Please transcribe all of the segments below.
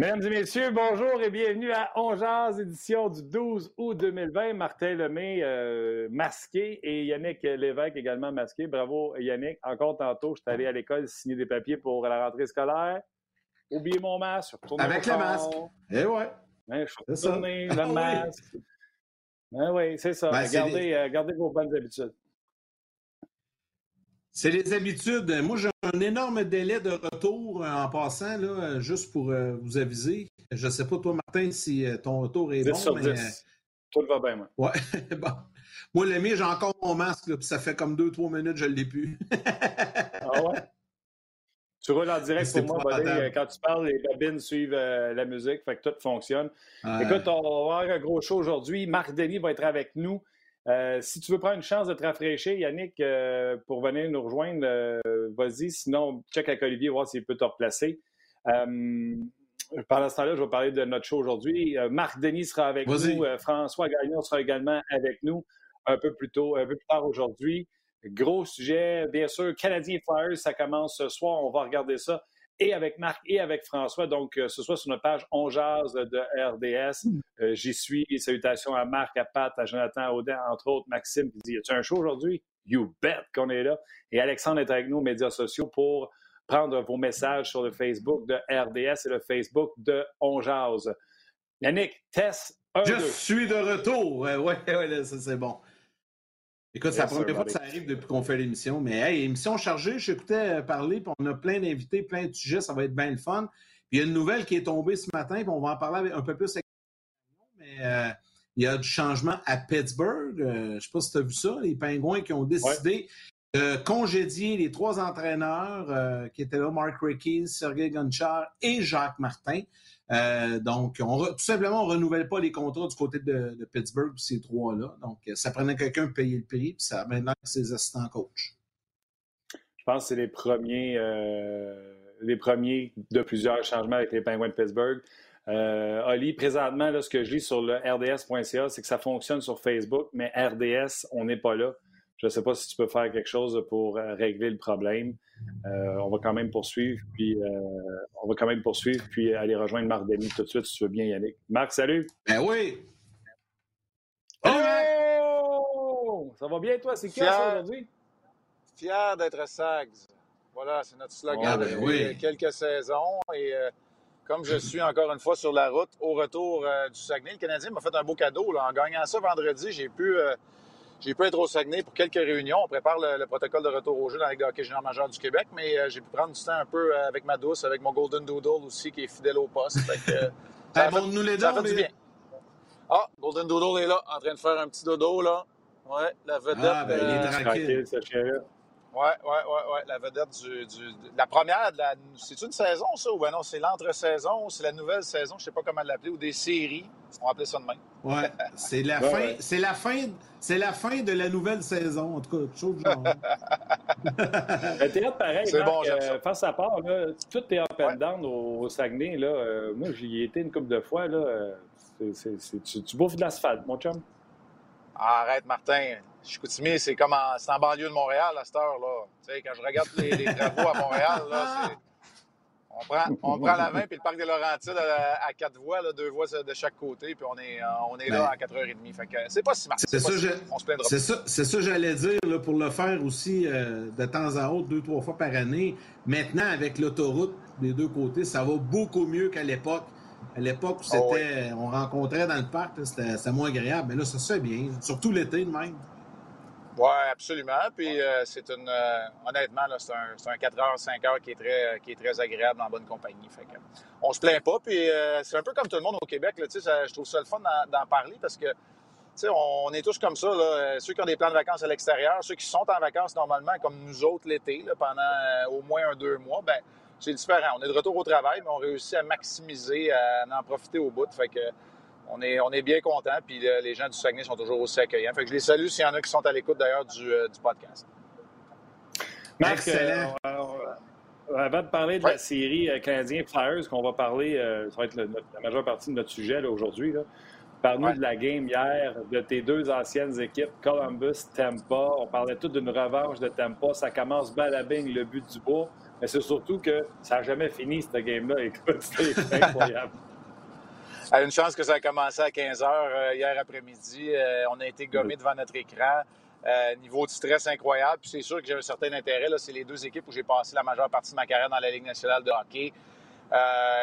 Mesdames et messieurs, bonjour et bienvenue à Ongeaz, édition du 12 août 2020. Martin Lemay euh, masqué et Yannick Lévesque également masqué. Bravo Yannick. Encore tantôt, je suis allé à l'école signer des papiers pour la rentrée scolaire. Oubliez mon masque, Avec le masque. Eh ouais. Hein, je suis retourné, le ah masque. Ben oui, c'est ça. Ben, euh, gardez vos bonnes habitudes. C'est les habitudes. Moi, j'ai un énorme délai de retour euh, en passant, là, juste pour euh, vous aviser. Je ne sais pas, toi, Martin, si euh, ton retour est bon. Sur mais... Tout va bien, moi. Ouais. bon. Moi, le mien, j'ai encore mon masque, puis ça fait comme deux, trois minutes, je ne l'ai plus. ah ouais? Tu roules en direct pour moi, Buddy. Quand tu parles, les babines suivent la musique, fait que tout fonctionne. Écoute, on va avoir un gros show aujourd'hui. Marc Denis va être avec nous. Euh, si tu veux prendre une chance de te rafraîchir, Yannick, euh, pour venir nous rejoindre, euh, vas-y. Sinon, check avec Olivier, voir s'il peut te replacer. pendant ce temps-là, je vais parler de notre show aujourd'hui. Marc Denis sera avec nous. François Gagnon sera également avec nous un peu plus tôt, un peu plus tard aujourd'hui. Gros sujet, bien sûr. Canadien Flyers, ça commence ce soir. On va regarder ça et avec Marc et avec François. Donc, euh, ce soit sur notre page On de RDS. Hmm. Euh, j'y suis. Salutations à Marc, à Pat, à Jonathan, à Audin, entre autres, Maxime qui dit As-tu un show aujourd'hui? You bet qu'on est là. Et Alexandre est avec nous aux médias sociaux pour prendre vos messages sur le Facebook de RDS et le Facebook de On Yannick, test Je suis de retour. Oui, ouais, ouais, ça c'est bon. Écoute, c'est la première fois que ça arrive depuis qu'on fait l'émission. Mais hey, émission chargée, j'écoutais euh, parler, puis on a plein d'invités, plein de sujets, ça va être bien le fun. Puis il y a une nouvelle qui est tombée ce matin, puis on va en parler un peu plus avec mais euh, il y a du changement à Pittsburgh. Euh, je ne sais pas si tu as vu ça, les Pingouins qui ont décidé de congédier les trois entraîneurs qui étaient là, Mark Rickey, Sergei Gonchar et Jacques Martin. Euh, donc, on tout simplement, on ne renouvelle pas les contrats du côté de, Pittsburgh, ces trois-là. Donc, ça prenait quelqu'un de payer le prix, puis ça maintenant ses assistants coach. Je pense que c'est les premiers, euh, les premiers de plusieurs changements avec les Penguins de Pittsburgh. Euh, Oli, présentement, là, ce que je lis sur le rds.ca, c'est que ça fonctionne sur Facebook, mais RDS, on n'est pas là. Je ne sais pas si tu peux faire quelque chose pour euh, régler le problème. Euh, on va quand même poursuivre, puis euh, on va quand même poursuivre, puis aller rejoindre Marc Denis tout de suite, si tu veux bien y aller. Marc, salut! Ben oui! Oh! Ça va bien, toi? C'est qui ça aujourd'hui? Fier d'être Sags. Voilà, c'est notre slogan ben depuis quelques saisons. Et comme je suis encore une fois sur la route au retour du Saguenay, le Canadien m'a fait un beau cadeau. En gagnant ça vendredi, j'ai pu j'ai pu être au Saguenay pour quelques réunions. On prépare le, protocole de retour au jeu dans la Ligue de hockey junior majeur du Québec, mais euh, j'ai pu prendre du temps un peu euh, avec ma douce, avec mon Golden Doodle aussi, qui est fidèle au poste. Euh, ça fait, nous les ça du bien. Ah, Golden Doodle est là, en train de faire un petit dodo, là. Ouais, la vedette. Ah, ben, il est tranquille. Oui, oui, oui, ouais. La vedette du, du la première, la, c'est une saison, ça, ou ben non, c'est l'entre-saison, c'est la nouvelle saison, je sais pas comment l'appeler, ou des séries. On va appeler ça de même. Oui, c'est la, fin, c'est la, fin, c'est la fin de la nouvelle saison, en tout cas, chose de genre. Le théâtre, pareil, c'est bon, euh, face à part, là, tout est up and down au, Saguenay. Là, euh, moi, j'y ai été une couple de fois. Là, euh, tu, tu bouffes de l'asphalte, mon chum. Arrête, Martin. Chicoutimi, c'est comme en, c'est en banlieue de Montréal à cette heure-là. Tu sais, quand je regarde les, les travaux à Montréal, là, c'est... On prend, on prend la main, puis le parc des Laurentides à, à, quatre voies, là, deux voies de chaque côté, puis on est, on est là ben, à 4h30. Fait que c'est pas si mal. C'est ça, on se plaindra c'est ça, c'est ça j'allais dire, là, pour le faire aussi euh, de temps en autre, deux, trois fois par année. Maintenant, avec l'autoroute des deux côtés, ça va beaucoup mieux qu'à l'époque. À l'époque où ah c'était, on rencontrait dans le parc, c'était, moins agréable. Mais là, ça se fait bien, surtout l'été de même. Oui, absolument. Puis euh, c'est une. Euh, honnêtement, c'est un, un, 4 heures, 5 heures qui est très, qui est très agréable en bonne compagnie. Fait que, on se plaint pas. Puis euh, c'est un peu comme tout le monde au Québec. Là, ça, je trouve ça le fun d'en parler parce que on est tous comme ça. Là. Ceux qui ont des plans de vacances à l'extérieur, ceux qui sont en vacances normalement, comme nous autres l'été, pendant au moins un, deux mois, ben c'est différent. On est de retour au travail, mais on réussit à maximiser, à en profiter au bout. Fait que on est, on est bien content. Puis euh, les gens du Saguenay sont toujours aussi accueillants. Fait que je les salue s'il y en a qui sont à l'écoute d'ailleurs du, euh, du, podcast. Marc, euh, avant de parler de la série Canadien Flyers, qu'on va parler, ça va être la majeure partie de notre sujet aujourd'hui. Parle-nous de la game hier, de tes deux anciennes équipes, Columbus, Tampa. On parlait tout d'une revanche de Tampa. Ça commence balabing le but du bois. mais c'est surtout que ça n'a jamais fini, cette game-là. Écoute, c'était incroyable. Une chance que ça a commencé à 15 h euh, hier après-midi. Euh, on a été gommés devant notre écran. Euh, niveau de stress incroyable. Puis c'est sûr que j'ai un certain intérêt. C'est les deux équipes où j'ai passé la majeure partie de ma carrière dans la Ligue nationale de hockey.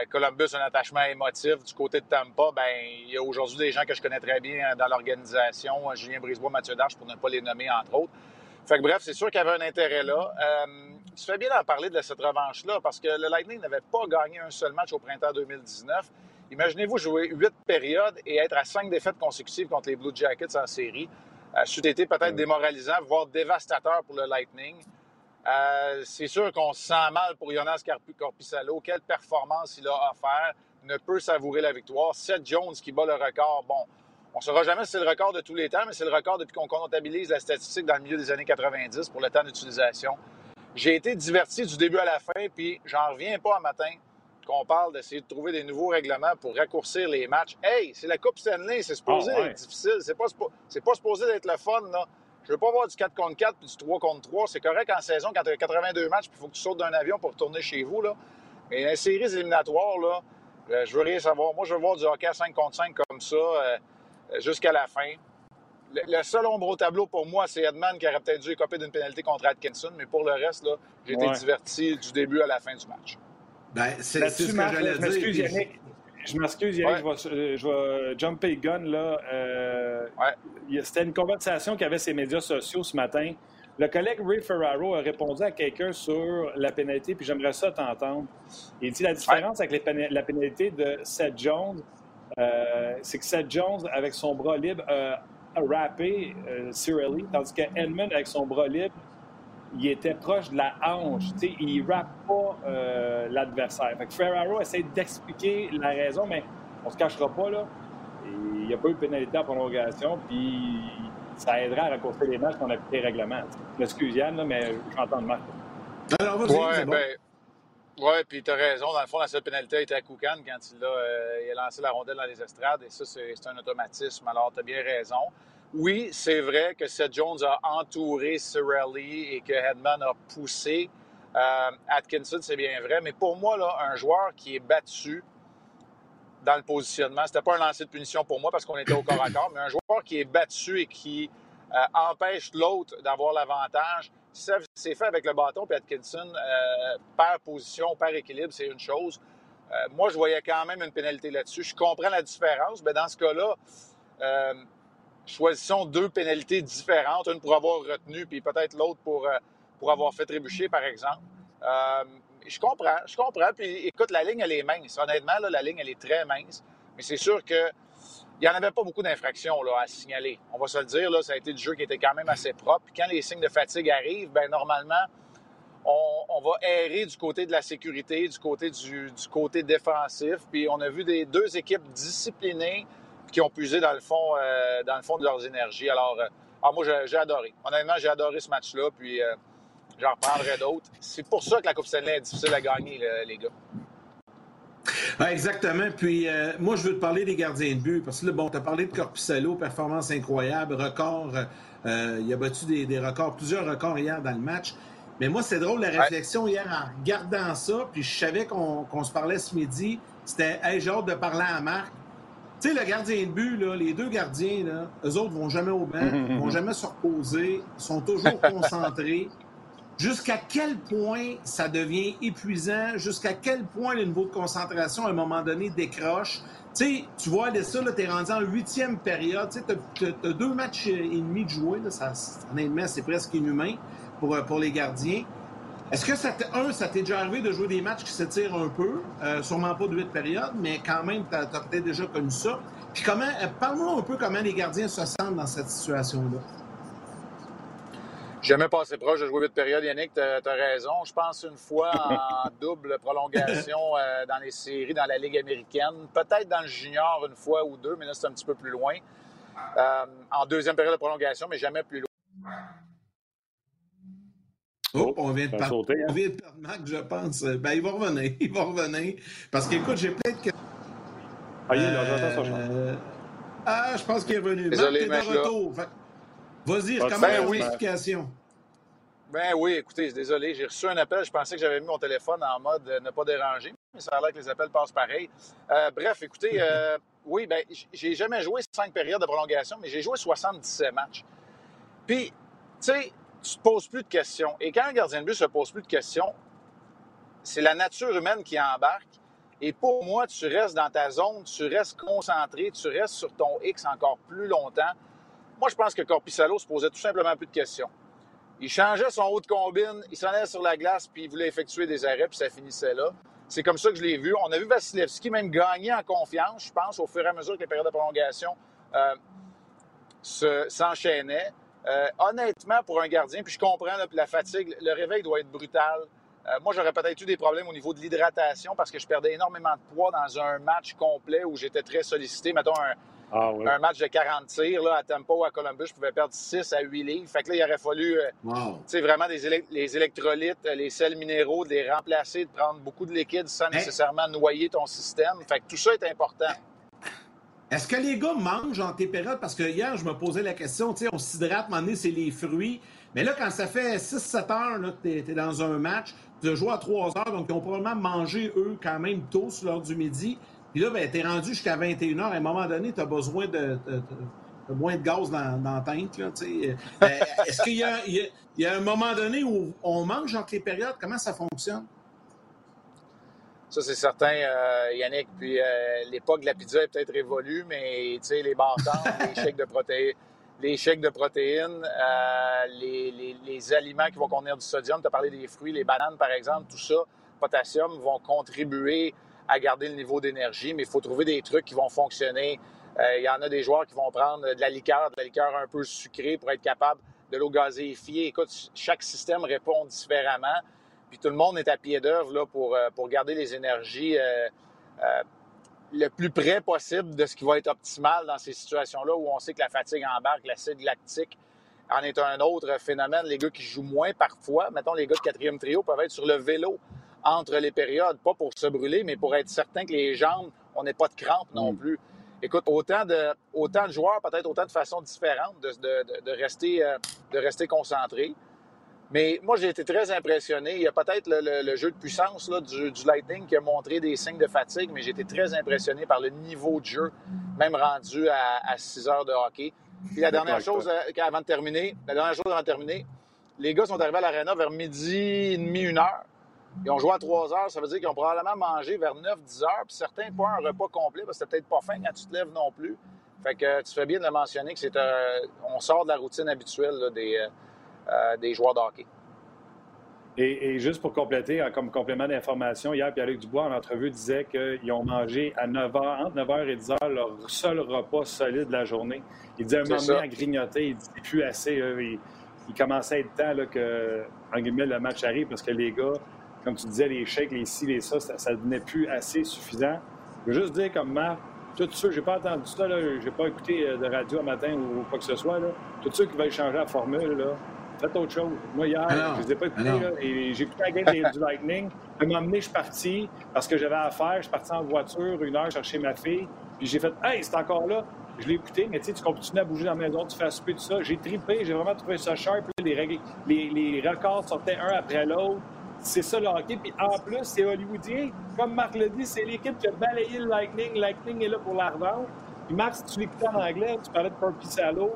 Columbus, un attachement émotif. Du côté de Tampa, ben il y a aujourd'hui des gens que je connais très bien dans l'organisation. Julien Brisebois, Mathieu Darche, pour ne pas les nommer, entre autres. Fait que bref, c'est sûr qu'il y avait un intérêt là. tu fais bien d'en parler de cette revanche-là parce que le Lightning n'avait pas gagné un seul match au printemps 2019. Imaginez-vous jouer huit périodes et être à cinq défaites consécutives contre les Blue Jackets en série. Euh, c'eût été peut-être démoralisant, voire dévastateur pour le Lightning. Euh, c'est sûr qu'on se sent mal pour Jonas Corpissalo. Quelle performance il a offert. Ne peut savourer la victoire. Seth Jones qui bat le record. Bon, on ne saura jamais si c'est le record de tous les temps, mais c'est le record depuis qu'on comptabilise la statistique dans le milieu des années 90 pour le temps d'utilisation. J'ai été diverti du début à la fin, puis j'en reviens pas un matin qu'on parle d'essayer de trouver des nouveaux règlements pour raccourcir les matchs. Hey, c'est la Coupe Stanley, c'est supposé ah, être difficile. C'est pas, pas supposé d'être le fun, là. Je veux pas voir du 4 contre 4 puis du 3 contre 3. C'est correct en saison quand tu as 82 matchs puis il faut que tu sautes d'un avion pour retourner chez vous, là. Mais les séries éliminatoires, là, euh, je veux rien savoir. Moi, je veux voir du hockey à 5 contre 5 comme ça euh, jusqu'à la fin. Le, seul ombre au tableau pour moi, c'est Edman qui aurait peut-être dû écoper d'une pénalité contre Atkinson, mais pour le reste, j'ai été diverti du début à la fin du match. Ben, c'est ce que j'allais dire. Yannick. Je m'excuse, Yannick, je, vais, je vais jumper gun. Là. Euh, C'était une conversation qu'avaient ces médias sociaux ce matin. Le collègue Ray Ferraro a répondu à quelqu'un sur la pénalité, puis j'aimerais ça t'entendre. Il dit la différence avec la pénalité de Seth Jones, euh, c'est que Seth Jones, avec son bras libre, a rappé euh, Cirelli, tandis que Edmund, avec son bras libre, il était proche de la hanche. Il ne rappe pas euh, l'adversaire. Ferraro essaie d'expliquer la raison, mais on se cachera pas. là. Il n'y a pas eu de pénalité en prolongation, puis ça aiderait à raccourcir les matchs qu'on a les règlements. Excuse Yann, mais j'entends le match. Alors, vas-y, bon. ben, oui, puis tu as raison. Dans le fond, la seule pénalité été à Koukan quand il a, euh, il a lancé la rondelle dans les estrades, et ça, c'est un automatisme. Alors, tu as bien raison. Oui, c'est vrai que Seth Jones a entouré Cirelli et que Hedman a poussé euh, Atkinson, c'est bien vrai. Mais pour moi, là, un joueur qui est battu dans le positionnement, c'était pas un lancer de punition pour moi parce qu'on était au corps à corps, mais un joueur qui est battu et qui euh, empêche l'autre d'avoir l'avantage, c'est fait avec le bâton, puis Atkinson euh, perd position, perd équilibre, c'est une chose. moi, je voyais quand même une pénalité là-dessus. Je comprends la différence, mais dans ce cas-là, choisissons deux pénalités différentes, une pour avoir retenu, puis peut-être l'autre pour, euh, pour avoir fait trébucher, par exemple. Euh, je comprends, je comprends. Puis écoute, la ligne, elle est mince. Honnêtement, la ligne, elle est très mince. Mais c'est sûr que il n'y en avait pas beaucoup d'infractions à signaler. On va se le dire, là, ça a été du jeu qui était quand même assez propre. Puis quand les signes de fatigue arrivent, ben normalement, on, va errer du côté de la sécurité, du côté du, du côté défensif. Puis on a vu des deux équipes disciplinées qui ont puisé dans le fond, euh, dans le fond de leurs énergies. Alors, euh, ah, moi, j'ai adoré. Honnêtement, j'ai adoré ce match-là, puis euh, j'en reprendrai d'autres. C'est pour ça que la Coupe Stanley est difficile à gagner, les gars. exactement. Puis moi, je veux te parler des gardiens de but. Parce que là, bon, tu as parlé de Corpusalo, performance incroyable, record. il a battu des, records, plusieurs records hier dans le match. Mais moi, c'est drôle, la réflexion hier en regardant ça, puis je savais qu'on se parlait ce midi. C'était, hey, j'ai hâte de parler à Marc. Tu sais, le gardien de but, là, les deux gardiens, là, eux autres vont jamais au banc, vont jamais se reposer, sont toujours concentrés. Jusqu'à quel point ça devient épuisant, jusqu'à quel point le niveau de concentration, à un moment donné, décroche? Tu sais, tu vois, ça, tu es rendu en huitième période. Tu as, deux matchs et demi de jouer. Là, ça, honnêtement, c'est presque inhumain pour, pour les gardiens. Est-ce que, ça un, ça t'est déjà arrivé de jouer des matchs qui s'étirent un peu? Euh, sûrement pas de huit périodes, mais quand même, tu as, peut-être déjà connu ça? Puis comment, euh, parle-moi un peu comment les gardiens se sentent dans cette situation-là. Jamais passé proche de jouer huit périodes, Yannick, tu as, raison. Je pense une fois en double prolongation euh, dans les séries, dans la Ligue américaine. Peut-être dans le junior une fois ou deux, mais là, c'est un petit peu plus loin. en deuxième période de prolongation, mais jamais plus loin. Oh, on vient de perdre, hein? on vient de perdre Marc, je pense. Ben, il va revenir. Il va revenir. Parce qu'écoute, j'ai plein de questions. Ah, il est là, j'entends ça, euh... Ah, je pense qu'il est revenu. Désolé, Marc, t'es de retour. Vas-y, recommence ben, oui. l'explication. Ben oui, écoutez, désolé, j'ai reçu un appel. Je pensais que j'avais mis mon téléphone en mode ne pas déranger, mais ça a l'air que les appels passent pareil. Euh, bref, écoutez, euh, oui, ben, j'ai jamais joué cinq périodes de prolongation, mais j'ai joué 77 matchs. Puis, tu sais, tu te poses plus de questions. Et quand un gardien de but se pose plus de questions, c'est la nature humaine qui embarque. Et pour moi, tu restes dans ta zone, tu restes concentré, tu restes sur ton X encore plus longtemps. Moi, je pense que Corpissalo se posait tout simplement plus de questions. Il changeait son haut de combine, il s'en allait sur la glace, puis il voulait effectuer des arrêts, puis ça finissait là. C'est comme ça que je l'ai vu. On a vu Vasilevski même gagner en confiance, je pense, au fur et à mesure que les périodes de prolongation euh, s'enchaînaient. Euh, honnêtement, pour un gardien, puis je comprends la fatigue, le réveil doit être brutal. Euh, moi, j'aurais peut-être eu des problèmes au niveau de l'hydratation parce que je perdais énormément de poids dans un match complet où j'étais très sollicité. Mettons un, ah, un match de 40 tirs là, à Tempo, à Columbus, je pouvais perdre 6 à 8 livres. Fait que là, il aurait fallu euh, vraiment des les électrolytes, les sels minéraux, de les remplacer, de prendre beaucoup de liquide sans nécessairement noyer ton système. Fait que tout ça est important. Est-ce que les gars mangent en tes périodes? Parce que hier, je me posais la question, tu sais, on s'hydrate, à c'est les fruits. Mais là, quand ça fait 6-7 heures là, que tu es, dans un match, tu joué à 3 heures, donc ils ont probablement mangé, eux, quand même tôt sur l'heure du midi. Puis là, ben, tu es rendu jusqu'à 21 h. À un moment donné, tu as besoin de, moins de gaz dans, dans la teinte. Euh, Est-ce qu'il y, y, a un moment donné où on mange entre les périodes? Comment ça fonctionne? Ça, c'est certain, euh, Yannick. Puis euh, l'époque de la pizza est peut-être révolue, mais les bâtons, les chèques de protéines, les chèques de protéines, euh, les, aliments qui vont contenir du sodium, tu as parlé des fruits, les bananes, par exemple, tout ça, potassium, vont contribuer à garder le niveau d'énergie, mais il faut trouver des trucs qui vont fonctionner. Il y en a des joueurs qui vont prendre de la liqueur, de la liqueur un peu sucrée pour être capable de l'eau gazéifiée. Écoute, chaque système répond différemment. Puis tout le monde est à pied d'œuvre pour, euh, pour garder les énergies euh, euh, le plus près possible de ce qui va être optimal dans ces situations-là où on sait que la fatigue embarque, l'acide lactique en est un autre phénomène. Les gars qui jouent moins parfois, mettons les gars de quatrième trio, peuvent être sur le vélo entre les périodes, pas pour se brûler, mais pour être certain que les jambes, on n'ait pas de crampes non mm. plus. Écoute, autant de, autant de joueurs, peut-être autant de façons différentes de, de, de rester, de rester concentrés. Mais moi, j'ai été très impressionné. Il y a peut-être le, jeu de puissance là, du, Lightning qui a montré des signes de fatigue, mais j'ai été très impressionné par le niveau de jeu, même rendu à, 6 heures de hockey. Puis la dernière chose euh, avant de terminer, la dernière chose avant de terminer, les gars sont arrivés à l'aréna vers midi et demi, une heure. Ils ont joué à 3 heures, ça veut dire qu'ils ont probablement mangé vers 9-10 heures, puis certains pas un repas complet parce que c'était peut-être pas faim quand tu te lèves non plus. Fait que tu fais bien de le mentionner que c'est on sort de la routine habituelle des, euh, des joueurs de hockey. Et, juste pour compléter, comme complément d'information, hier, Pierre-Luc Dubois, en entrevue, disait qu'ils ont mangé à 9 h, entre 9h et 10 h, leur seul repas solide de la journée. Il disait un moment donné à grignoter, il dit plus assez. il, commençait à être temps là, que, en guillemets, le match arrive parce que les gars, comme tu disais, les chèques, les ci, les ça, ça, ne devenait plus assez suffisant. Je veux juste dire, comme Marc, tout ceux, j'ai pas entendu ça, je n'ai pas écouté euh, de radio un matin ou quoi que ce soit, là, tous ceux qui veulent changer la formule, là, faites autre chose. Moi, hier, ah je ne les ai pas écoutés. Ah et j'ai écouté la game du Lightning. À un moment donné, je suis parti parce que j'avais affaire. Je suis parti en voiture une heure chercher ma fille. Puis j'ai fait Hey, c'est encore là. Je l'ai écouté, mais tu sais, tu continues à bouger dans la maison, tu fais à souper, tout ça. J'ai trippé, j'ai vraiment trouvé ça sharp. Les, les, les records sortaient un après l'autre. C'est ça le hockey. Puis en plus, c'est hollywoodien. Comme Marc l'a dit, c'est l'équipe qui a balayé le Lightning. Lightning est là pour la revendre. Puis Marc, si tu l'écoutais en anglais, tu parlais de Corky Salo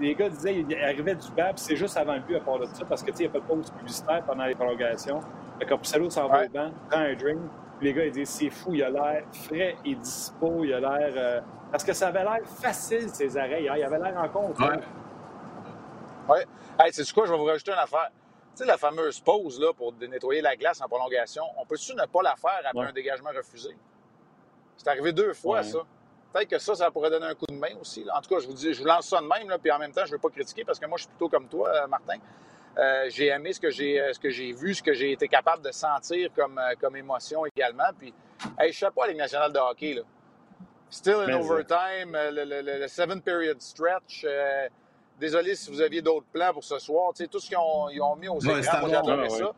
les gars disaient qu'il arrivait du bas, c'est juste avant le but à part de ça, parce qu'il n'y a pas de pause publicitaire pendant les prolongations. Que Pissalo s'en va au banc, prend un drink, puis les gars ils disent c'est fou, il a l'air frais et dispo, il a l'air. Euh, parce que ça avait l'air facile, ces arrêts. Hein? Il avait l'air en compte. Oui. Ouais. Hey, c'est quoi, je vais vous rajouter une affaire. Tu sais, la fameuse pause là, pour nettoyer la glace en prolongation, on peut-tu ne pas la faire après un dégagement refusé? C'est arrivé deux fois, ça. Peut-être que ça, ça pourrait donner un coup de main aussi. En tout cas, je vous dis, je vous lance ça de même, là, puis en même temps, je ne veux pas critiquer parce que moi, je suis plutôt comme toi, euh, Martin. Euh, j'ai aimé ce que j'ai euh, ce que j'ai vu, ce que j'ai été capable de sentir comme, comme émotion également. Puis, hey, je sais pas à Ligue nationale de hockey. Là. Still in overtime, le, seven period stretch. désolé si vous aviez d'autres plans pour ce soir. Tu sais, tout ce qu'ils ont, ont, mis aux écrans, moi, ça. Ouais,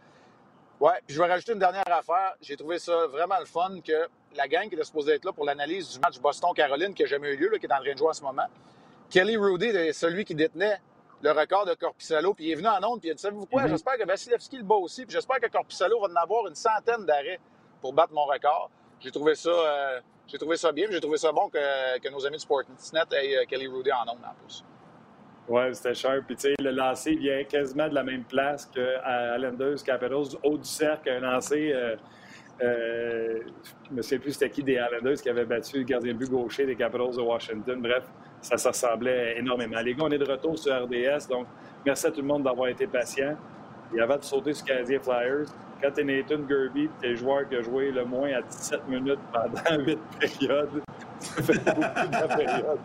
puis je vais rajouter une dernière affaire. J'ai trouvé ça vraiment le fun que la gang qui était supposée être là pour l'analyse du match Boston-Caroline qui n'a jamais eu lieu, qui est en train de jouer en ce moment, Kelly Rudy est celui qui détenait le record de Corpissalo, puis il est venu en onde, puis il a dit Savez-vous quoi? Mm-hmm. J'espère que Vasilevski le bat aussi, puis j'espère que Corpissalo va en avoir une centaine d'arrêts pour battre mon record. J'ai trouvé ça. Euh, j'ai trouvé ça bien, j'ai trouvé ça bon que, que, nos amis de Sportsnet aient euh, Kelly Rudy en ondes en plus. Oui, c'était cher. Puis, tu sais, le lancer vient quasiment de la même place qu'à Islanders Capitals, haut du cercle, un lancer. Euh, euh, je ne sais plus c'était qui des Islanders qui avait battu le gardien but gaucher des Capitals de Washington. Bref, ça se ressemblait énormément. Les gars, on est de retour sur RDS, donc merci à tout le monde d'avoir été patient. Il y avait de sauter sur Canadien Flyers. Quand tu es Nathan Gerby, tu es le joueur qui a joué le moins à 17 minutes pendant 8 périodes, ça fait beaucoup de périodes.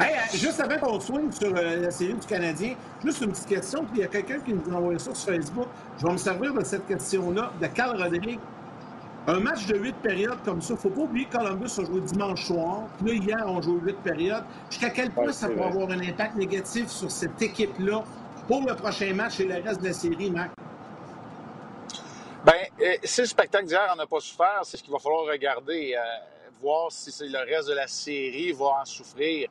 Hey, euh, juste avant qu'on swing sur euh, la série du Canadien, juste une petite question, puis il y a quelqu'un qui nous a envoyé ça sur Facebook. Je vais me servir de cette question-là, de Carl Roderick. Un match de huit périodes comme ça, il ne faut pas oublier que Columbus a joué dimanche soir. Puis là, hier, on joue huit périodes. Jusqu'à quel point ça peut avoir un impact négatif sur cette équipe-là pour le prochain match et le reste de la série, Marc? Bien, euh, si le spectacle d'hier n'en a pas souffert, c'est ce qu'il va falloir regarder voir si le reste de la série va en souffrir.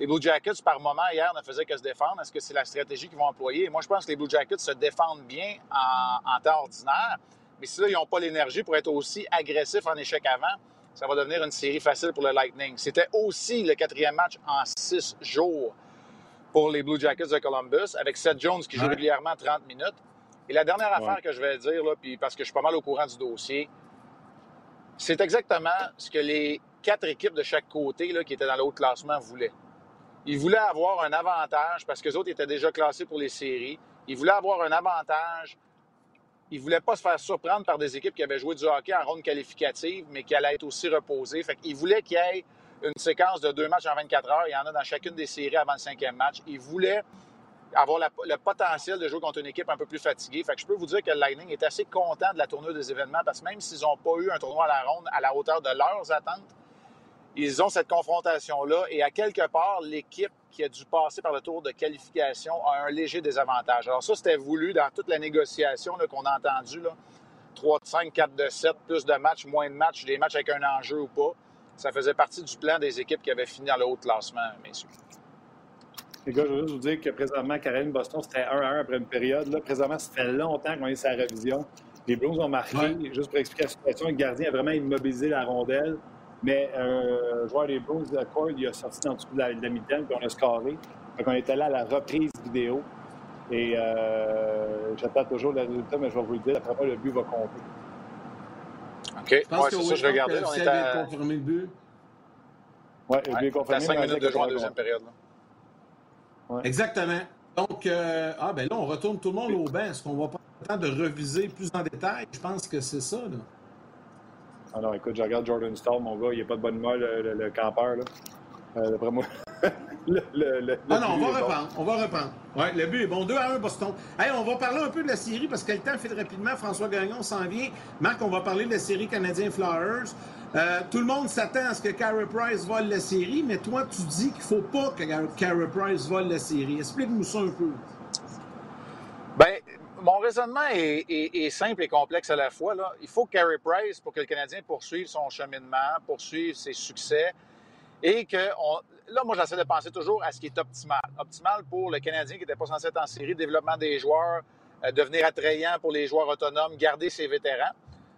Les Blue Jackets, par moment, hier, ne faisaient que se défendre. Est-ce que c'est la stratégie qu'ils vont employer? Moi, je pense que les Blue Jackets se défendent bien en, temps ordinaire. Mais si là, ils n'ont pas l'énergie pour être aussi agressifs en échec avant, ça va devenir une série facile pour le Lightning. C'était aussi le quatrième match en six jours pour les Blue Jackets de Columbus, avec Seth Jones qui joue régulièrement 30 minutes. Et la dernière affaire que je vais dire, là, puis parce que je suis pas mal au courant du dossier, c'est exactement ce que les quatre équipes de chaque côté qui étaient dans le haut classement voulaient. Ils voulaient avoir un avantage parce que les autres étaient déjà classés pour les séries. Ils voulaient avoir un avantage. Ils ne voulaient pas se faire surprendre par des équipes qui avaient joué du hockey en ronde qualificative, mais qui allaient être aussi reposées. Fait qu'ils voulaient qu'il y ait une séquence de deux matchs en 24 heures. Il y en a dans chacune des séries avant le cinquième match. Ils voulaient avoir le potentiel de jouer contre une équipe un peu plus fatiguée. Fait que je peux vous dire que le Lightning est assez content de la tournure des événements parce que même s'ils n'ont pas eu un tournoi à la ronde à la hauteur de leurs attentes, ils ont cette confrontation-là et à quelque part, l'équipe qui a dû passer par le tour de qualification a un léger désavantage. Alors ça, c'était voulu dans toute la négociation qu'on a entendue. 3 de 5, 4 de 7, plus de matchs, moins de matchs, des matchs avec un enjeu ou pas. Ça faisait partie du plan des équipes qui avaient fini dans le haut classement, messieurs. Les gars, je veux juste vous dire que présentement, Caroline Boston, c'était 1 1 après une période. Là, présentement, ça fait longtemps qu'on est sur la révision. Les Blues ont marqué. Juste pour expliquer la situation, le gardien a vraiment immobilisé la rondelle. Mais euh, un joueur des Blues, Cord, il a sorti dans le dessous de la, de puis on a scoré. Donc, on était là à la reprise vidéo. Et euh, j'attends toujours le résultat, mais je vais vous le dire. Après moi, le but va compter. OK. Je pense que ça, je regardais. On était à... confirmé le but. Oui, le but est confirmé. À 5 minutes de jouer en deuxième période. Là. Exactement. Donc, euh, ah, ben là, on retourne tout le monde au bain. Est-ce qu'on va pas le temps de reviser plus en détail? Je pense que c'est ça, là. Ah non, écoute, je regarde Jordan Stall, mon gars, il a pas de bonne humeur, le, campeur, là. Euh, d'après moi. le, le, ah non, on va reprendre. On va reprendre. Ouais, le but est bon. 2 à 1 Boston. Hey, on va parler un peu de la série parce que le temps fait rapidement. François Gagnon s'en vient. Marc, on va parler de la série Canadien Flowers. Euh, tout le monde s'attend à ce que Carey Price vole la série, mais toi, tu dis qu'il ne faut pas que Carey Price vole la série. Explique-nous ça un peu. Bien, mon raisonnement est, simple et complexe à la fois. Là. Il faut que Carey Price, pour que le Canadien poursuive son cheminement, poursuive ses succès, et que là, moi, j'essaie de penser toujours à ce qui est optimal. Optimal pour le Canadien qui n'était pas censé être en série, développement des joueurs, euh, devenir attrayant pour les joueurs autonomes, garder ses vétérans.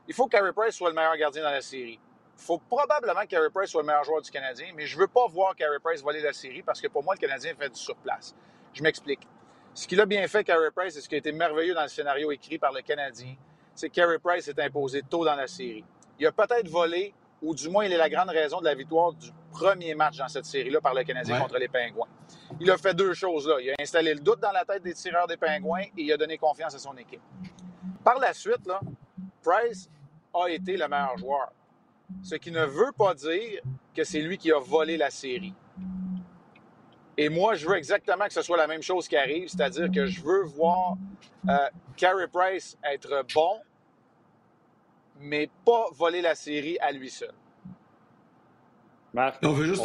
Il faut que Carey Price soit le meilleur gardien dans la série. Il faut probablement que Carey Price soit le meilleur joueur du Canadien, mais je ne veux pas voir Carey Price voler la série parce que pour moi, le Canadien fait du surplace. Je m'explique. Ce qu'il a bien fait, Carey Price, et ce qui a été merveilleux dans le scénario écrit par le Canadien, c'est que Carey Price s'est imposé tôt dans la série. Il a peut-être volé, ou du moins, il est la grande raison de la victoire du premier match dans cette série-là par le Canadien contre les Pingouins. Il a fait deux choses là. Il a installé le doute dans la tête des tireurs des Pingouins et il a donné confiance à son équipe. Par la suite, là, Price a été le meilleur joueur ce qui ne veut pas dire que c'est lui qui a volé la série. Et moi, je veux exactement que ce soit la même chose qui arrive, c'est-à-dire que je veux voir euh, Carey Price être bon, mais pas voler la série à lui seul. Marc, on veut juste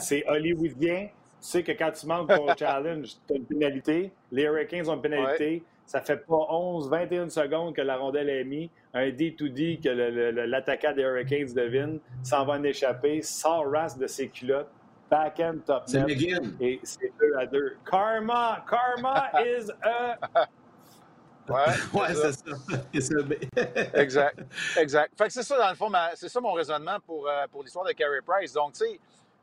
C'est hollywoodien. Tu sais que quand tu manques ton challenge, tu as une pénalité. Les Hurricanes ont une pénalité. Ça fait pas 11, 21 secondes que la rondelle est mise. Un D2D que l'attaquant des Hurricanes devine, s'en va en échapper, sort race de ses culottes, back-end top net. Et c'est 2 à 2. Karma! Karma is a... Ouais, ouais c'est ça. exact. Exact. Fait que c'est ça, dans le fond, c'est ça mon raisonnement pour, euh, pour l'histoire de Carey Price. Donc, tu sais,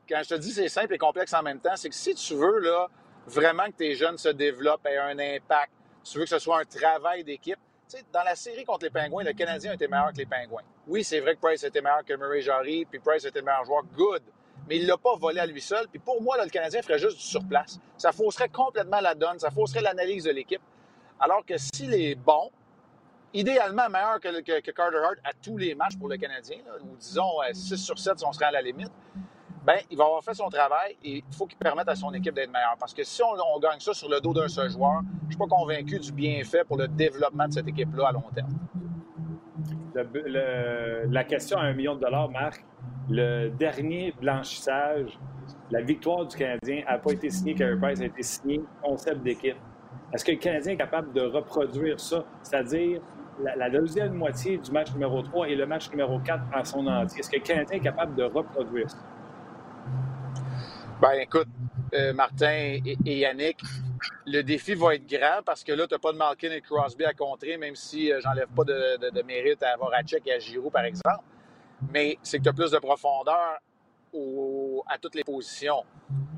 quand je te dis c'est simple et complexe en même temps, c'est que si tu veux là, vraiment que tes jeunes se développent et aient un impact, tu veux que ce soit un travail d'équipe, tu sais, dans la série contre les Pingouins, le Canadien a été meilleur que les Pingouins. Oui, c'est vrai que Price était meilleur que Murray Jarry, puis Price était le meilleur joueur, good. Mais il ne l'a pas volé à lui seul. Puis pour moi, là, le Canadien ferait juste du surplace. Ça fausserait complètement la donne, ça fausserait l'analyse de l'équipe. Alors que s'il est bon, idéalement meilleur que, Carter Hart à tous les matchs pour le Canadien, ou disons 6 euh, sur 7 si on serait à la limite, ben, il va avoir fait son travail et il faut qu'il permette à son équipe d'être meilleur. Parce que si on, gagne ça sur le dos d'un seul joueur, je ne suis pas convaincu du bienfait pour le développement de cette équipe-là à long terme. la question à un million de dollars, Marc, le dernier blanchissage, la victoire du Canadien n'a pas été signée Carey Price, a été signé concept d'équipe. Est-ce que le Canadien est capable de reproduire ça, c'est-à-dire la, deuxième moitié du match numéro 3 et le match numéro 4 en son entier? Est-ce que le Canadien est capable de reproduire ça? Ben écoute, euh, Martin et, Yannick, le défi va être grand parce que là, tu n'as pas de Malkin et Crosby à contrer, même si euh, j'enlève pas de, mérite à Voracek et à Giroud, par exemple. Mais c'est que tu as plus de profondeur à toutes les positions.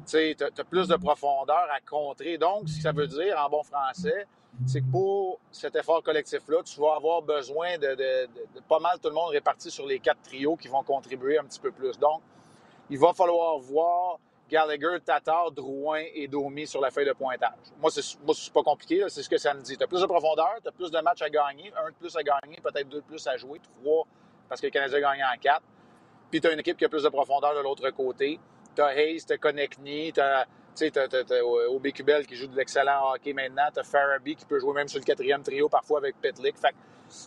Tu as, plus de profondeur à contrer. Donc, ce que ça veut dire en bon français, c'est que pour cet effort collectif-là, tu vas avoir besoin de, pas mal tout le monde réparti sur les quatre trios qui vont contribuer un petit peu plus. Donc, il va falloir voir Gallagher, Tatar, Drouin et Domi sur la feuille de pointage. Moi, c'est pas compliqué, c'est ce que ça me dit. Tu as plus de profondeur, tu as plus de matchs à gagner, un de plus à gagner, peut-être deux de plus à jouer, trois parce que le Canadien a gagné en quatre. Puis tu as une équipe qui a plus de profondeur de l'autre côté. Tu as Hayes, tu as Konechny, tu as, Kubel qui joue de l'excellent hockey maintenant. Tu as Farabee qui peut jouer même sur le quatrième trio parfois avec Petlick. Fait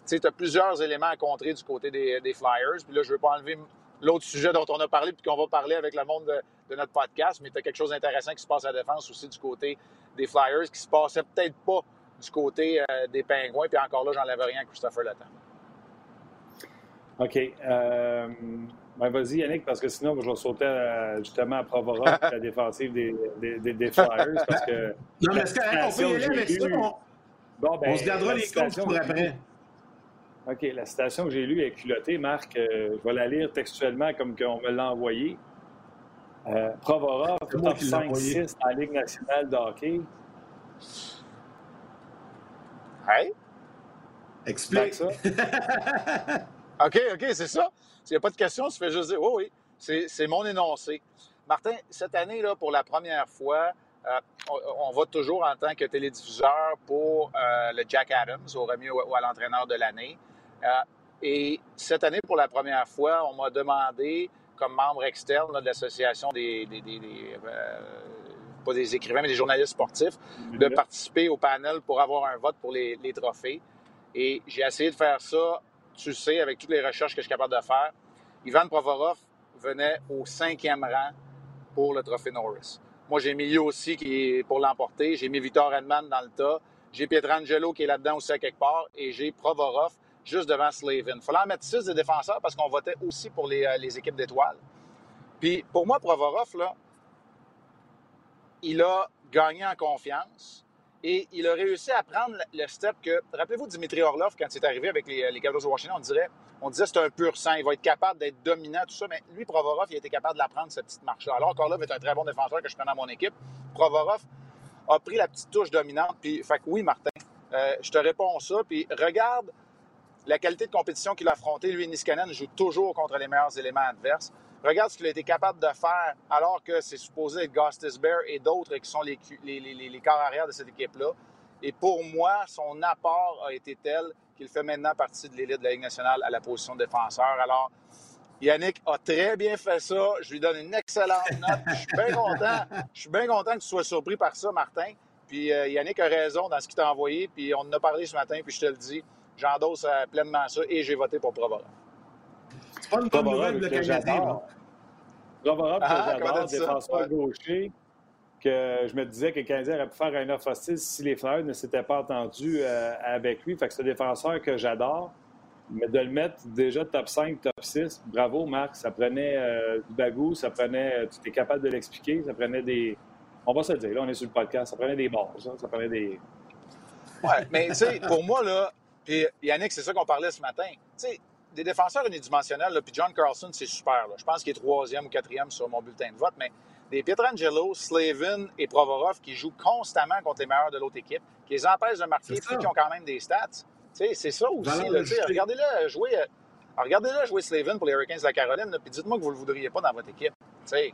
tu as plusieurs éléments à contrer du côté des, Flyers. Puis là, je ne veux pas enlever l'autre sujet dont on a parlé puis qu'on va parler avec le monde de, notre podcast, mais tu as quelque chose d'intéressant qui se passe à la défense aussi du côté des Flyers qui se passait peut-être pas du côté euh, des Pingouins. Puis encore là, j'enlève rien à Christopher Letang. OK. Euh, ben vas-y, Yannick, parce que sinon, je vais sauter euh, justement à Provorov, la défensive des, des, des, Flyers. Parce que non, mais est-ce qu'on peut y aller avec ça? On, ben, on se gardera les comptes pour après. OK, la citation que j'ai lue est culottée, Marc. Euh, je vais la lire textuellement comme on me l'a envoyé. Euh, Provorov, top 5-6 en Ligue nationale de hockey. Hey? Explique. ça? OK, OK, c'est ça. S'il n'y a pas de question, tu fais juste dire oui, oui, c'est mon énoncé. Martin, cette année, là, pour la première fois, euh, on, va toujours en tant que télédiffuseur pour euh, le Jack Adams, au remis ou à l'entraîneur de l'année. Euh, et cette année, pour la première fois, on m'a demandé, comme membre externe de l'association des, pas des écrivains, mais des journalistes sportifs, de participer au panel pour avoir un vote pour les, les trophées. Et j'ai essayé de faire ça tu sais, avec toutes les recherches que je suis capable de faire, Ivan Provorov venait au cinquième rang pour le trophée Norris. Moi, j'ai mis aussi pour l'emporter. J'ai mis Victor Edman dans le tas. J'ai Pietrangelo qui est là-dedans aussi à quelque part. Et j'ai Provorov juste devant Slavin. Il fallait en mettre six de défenseurs parce qu'on votait aussi pour les, euh, les équipes d'étoiles. Puis pour moi, Provorov, là, il a gagné en confiance. Et il a réussi à prendre le step que, rappelez-vous Dimitri Orlov, quand il est arrivé avec les, les Capitals de Washington, on, dirait, on disait c'est un pur sang, il va être capable d'être dominant, tout ça. Mais lui, Provorov, il a été capable de prendre, cette petite marche-là. Alors Orlov est un très bon défenseur que je prends dans mon équipe. Provorov a pris la petite touche dominante. Puis, fait que oui, Martin, euh, je te réponds ça. Puis regarde la qualité de compétition qu'il a affrontée. Lui, Niskanen joue toujours contre les meilleurs éléments adverses. Regarde ce qu'il a été capable de faire alors que c'est supposé être Gustis Bear et d'autres qui sont les, les, les, les corps arrière de cette équipe-là. Et pour moi, son apport a été tel qu'il fait maintenant partie de l'élite de la Ligue nationale à la position de défenseur. Alors, Yannick a très bien fait ça. Je lui donne une excellente note. Je suis bien content. Je suis bien content que tu sois surpris par ça, Martin. Puis euh, Yannick a raison dans ce qu'il t'a envoyé. Puis on en a parlé ce matin, puis je te le dis, j'endosse euh, pleinement ça et j'ai voté pour Provorov. C'est pas une bonne nouvelle de Canadien. Provorov, que ah, j'adore, défenseur gaucher, que je me disais que le Canadien aurait pu faire un offre hostile si les Flyers ne s'étaient pas entendus euh, avec lui. Fait que c'est un défenseur que j'adore. Mais de le mettre déjà top 5, top 6, bravo, Marc. Ça prenait euh, du bagou, ça prenait. Tu étais capable de l'expliquer, ça prenait des. On va se le dire, là, on est sur le podcast, ça prenait des bases, ça prenait des. Ouais, mais tu sais, pour moi, là, puis Yannick, c'est ça qu'on parlait ce matin. Tu sais, des défenseurs unidimensionnels, puis John Carlson, c'est super. Je pense qu'il est troisième ou quatrième sur mon bulletin de vote, mais des Pietrangelo, Slavin et Provorov qui jouent constamment contre les meilleurs de l'autre équipe, qui les empêchent de marquer, puis qui ont quand même des stats. C'est ça aussi. Regardez-le jouer. Euh, regardez-le jouer Slavin pour les Hurricanes de la Caroline, puis dites-moi que vous ne le voudriez pas dans votre équipe. T'sais,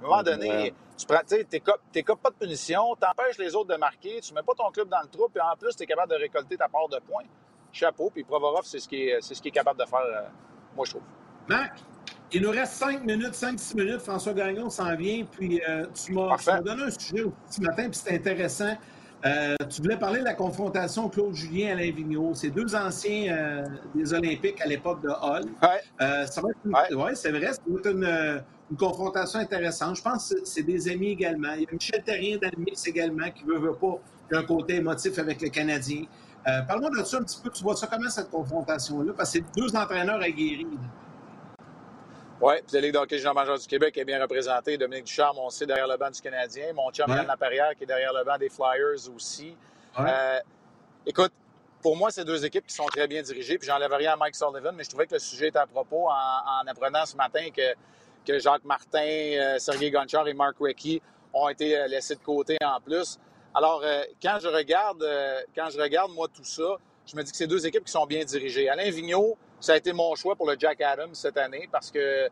à un moment donné, tu prends, tu n'écopes pas de punition, tu empêches les autres de marquer, tu ne mets pas ton club dans le trou, puis en plus, tu es capable de récolter ta part de points. Chapeau, puis Provorov, c'est ce qu'il est, ce est capable de faire, euh, moi, je trouve. Marc, il nous reste 5 minutes, 5-6 minutes. François Gagnon s'en vient, puis euh, tu m'as donné un sujet ce matin, puis c'est intéressant. Euh, tu voulais parler de la confrontation Claude Julien-Alain Vigneault. C'est deux anciens des Olympiques à l'époque de Hall. Ouais. ça va être, ouais. c'est vrai, c'est une, une confrontation intéressante. Je pense que c'est des amis également. Il y a Michel Terrien dans le mix également qui veut, veut pas un côté émotif avec le Canadien. Euh, Parle-moi de ça un petit peu. Tu vois ça comment cette confrontation-là? Parce que c'est deux entraîneurs aguerris. Oui, puis la Ligue d'hockey junior major du Québec est bien représentée. Dominique Ducharme, on sait, derrière le banc du Canadien. Mon chum, Yann Laperrière, qui est derrière le banc des Flyers aussi. Euh, écoute, pour moi, c'est deux équipes qui sont très bien dirigées. Puis j'enlève rien à Mike Sullivan, mais je trouvais que le sujet était à propos en, en apprenant ce matin que que Jacques Martin, euh, Sergei Gonchar et Mark Recchi ont été laissés de côté en plus. Alors, euh, quand je regarde, quand je regarde moi tout ça, je me dis que c'est deux équipes qui sont bien dirigées. Alain Vigneault, ça a été mon choix pour le Jack Adams cette année parce que,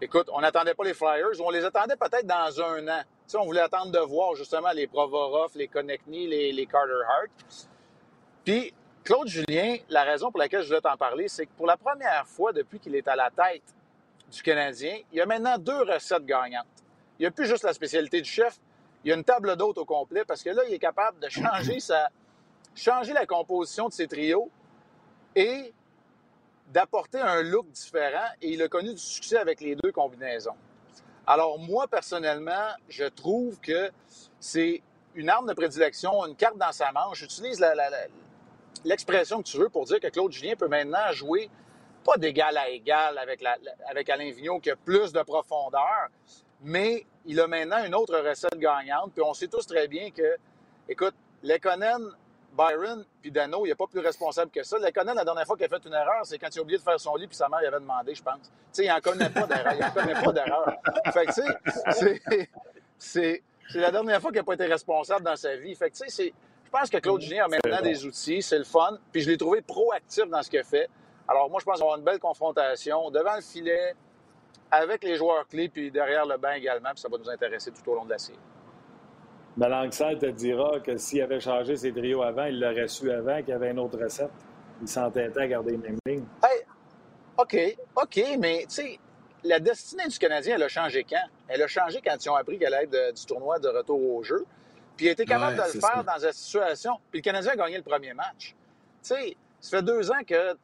écoute, on n'attendait pas les Flyers, on les attendait peut-être dans un an. On voulait attendre de voir justement les Provorov, les Konechny, les, les Carter Hart. Puis, Claude Julien, la raison pour laquelle je voulais t'en parler, c'est que pour la première fois depuis qu'il est à la tête du Canadien, il y a maintenant deux recettes gagnantes. Il n'y a plus juste la spécialité du chef, il y a une table d'hôte au complet parce que là, il est capable de changer, sa, changer la composition de ses trios et d'apporter un look différent et il a connu du succès avec les deux combinaisons. Alors moi, personnellement, je trouve que c'est une arme de prédilection, une carte dans sa manche. J'utilise l'expression que tu veux pour dire que Claude Julien peut maintenant jouer pas d'égal à égal avec, avec Alain Vigneault qui a plus de profondeur, mais il a maintenant une autre recette gagnante. Puis on sait tous très bien que, écoute, Lekonen, Byron puis Dano, il n'est pas plus responsable que ça. Lekonen, la dernière fois qu'il a fait une erreur, c'est quand il a oublié de faire son lit puis sa mère lui avait demandé, je pense. Tu sais, il n'en connaît pas d'erreur. Il n'en connaît pas d'erreur. Fait que, tu sais, c'est la dernière fois qu'il n'a pas été responsable dans sa vie. Fait que, tu sais, je pense que Claude Julien a maintenant des outils, c'est le fun. Puis je l'ai trouvé proactif dans ce qu'il fait. Alors, moi, je pense qu'on va avoir une belle confrontation devant le filet, avec les joueurs clés, puis derrière le banc également, puis ça va nous intéresser tout au long de la série. Malanxal te dira que s'il avait changé ses trios avant, il l'aurait su avant qu'il y avait une autre recette. Il s'entêtait à garder les mêmes lignes. Hey, OK, OK, mais tu sais, la destinée du Canadien, elle a changé quand? Elle a changé quand ils ont appris qu'elle allait être du tournoi de retour au jeu. Puis il a été capable de le faire dans cette situation. Puis le Canadien a gagné le premier match. Tu sais, ça fait deux ans que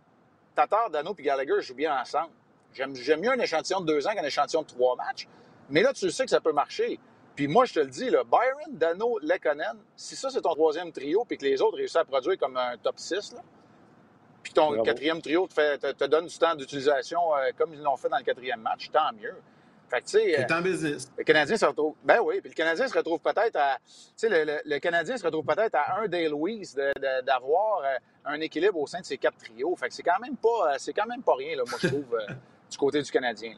Tatar, Dano et Gallagher jouent bien ensemble. J'aime mieux un échantillon de deux ans qu'un échantillon de trois matchs. Mais là, tu sais que ça peut marcher. Puis moi, je te le dis, là, Byron, Dano, Lekonen, si ça, c'est ton troisième trio, puis que les autres réussissent à produire comme un top 6, puis ton quatrième trio te, te, donne du temps d'utilisation euh, comme ils l'ont fait dans le quatrième match, tant mieux. Fait que, tu sais. En business. Le Canadien se retrouve. Ben oui, puis le Canadien se retrouve peut-être à. Tu sais, le, le, Canadien se retrouve peut-être à un Day Louise d'avoir euh, un équilibre au sein de ces quatre trios. Fait que c'est quand même pas, euh, c'est quand même pas rien, là, moi, je trouve, du côté du Canadien.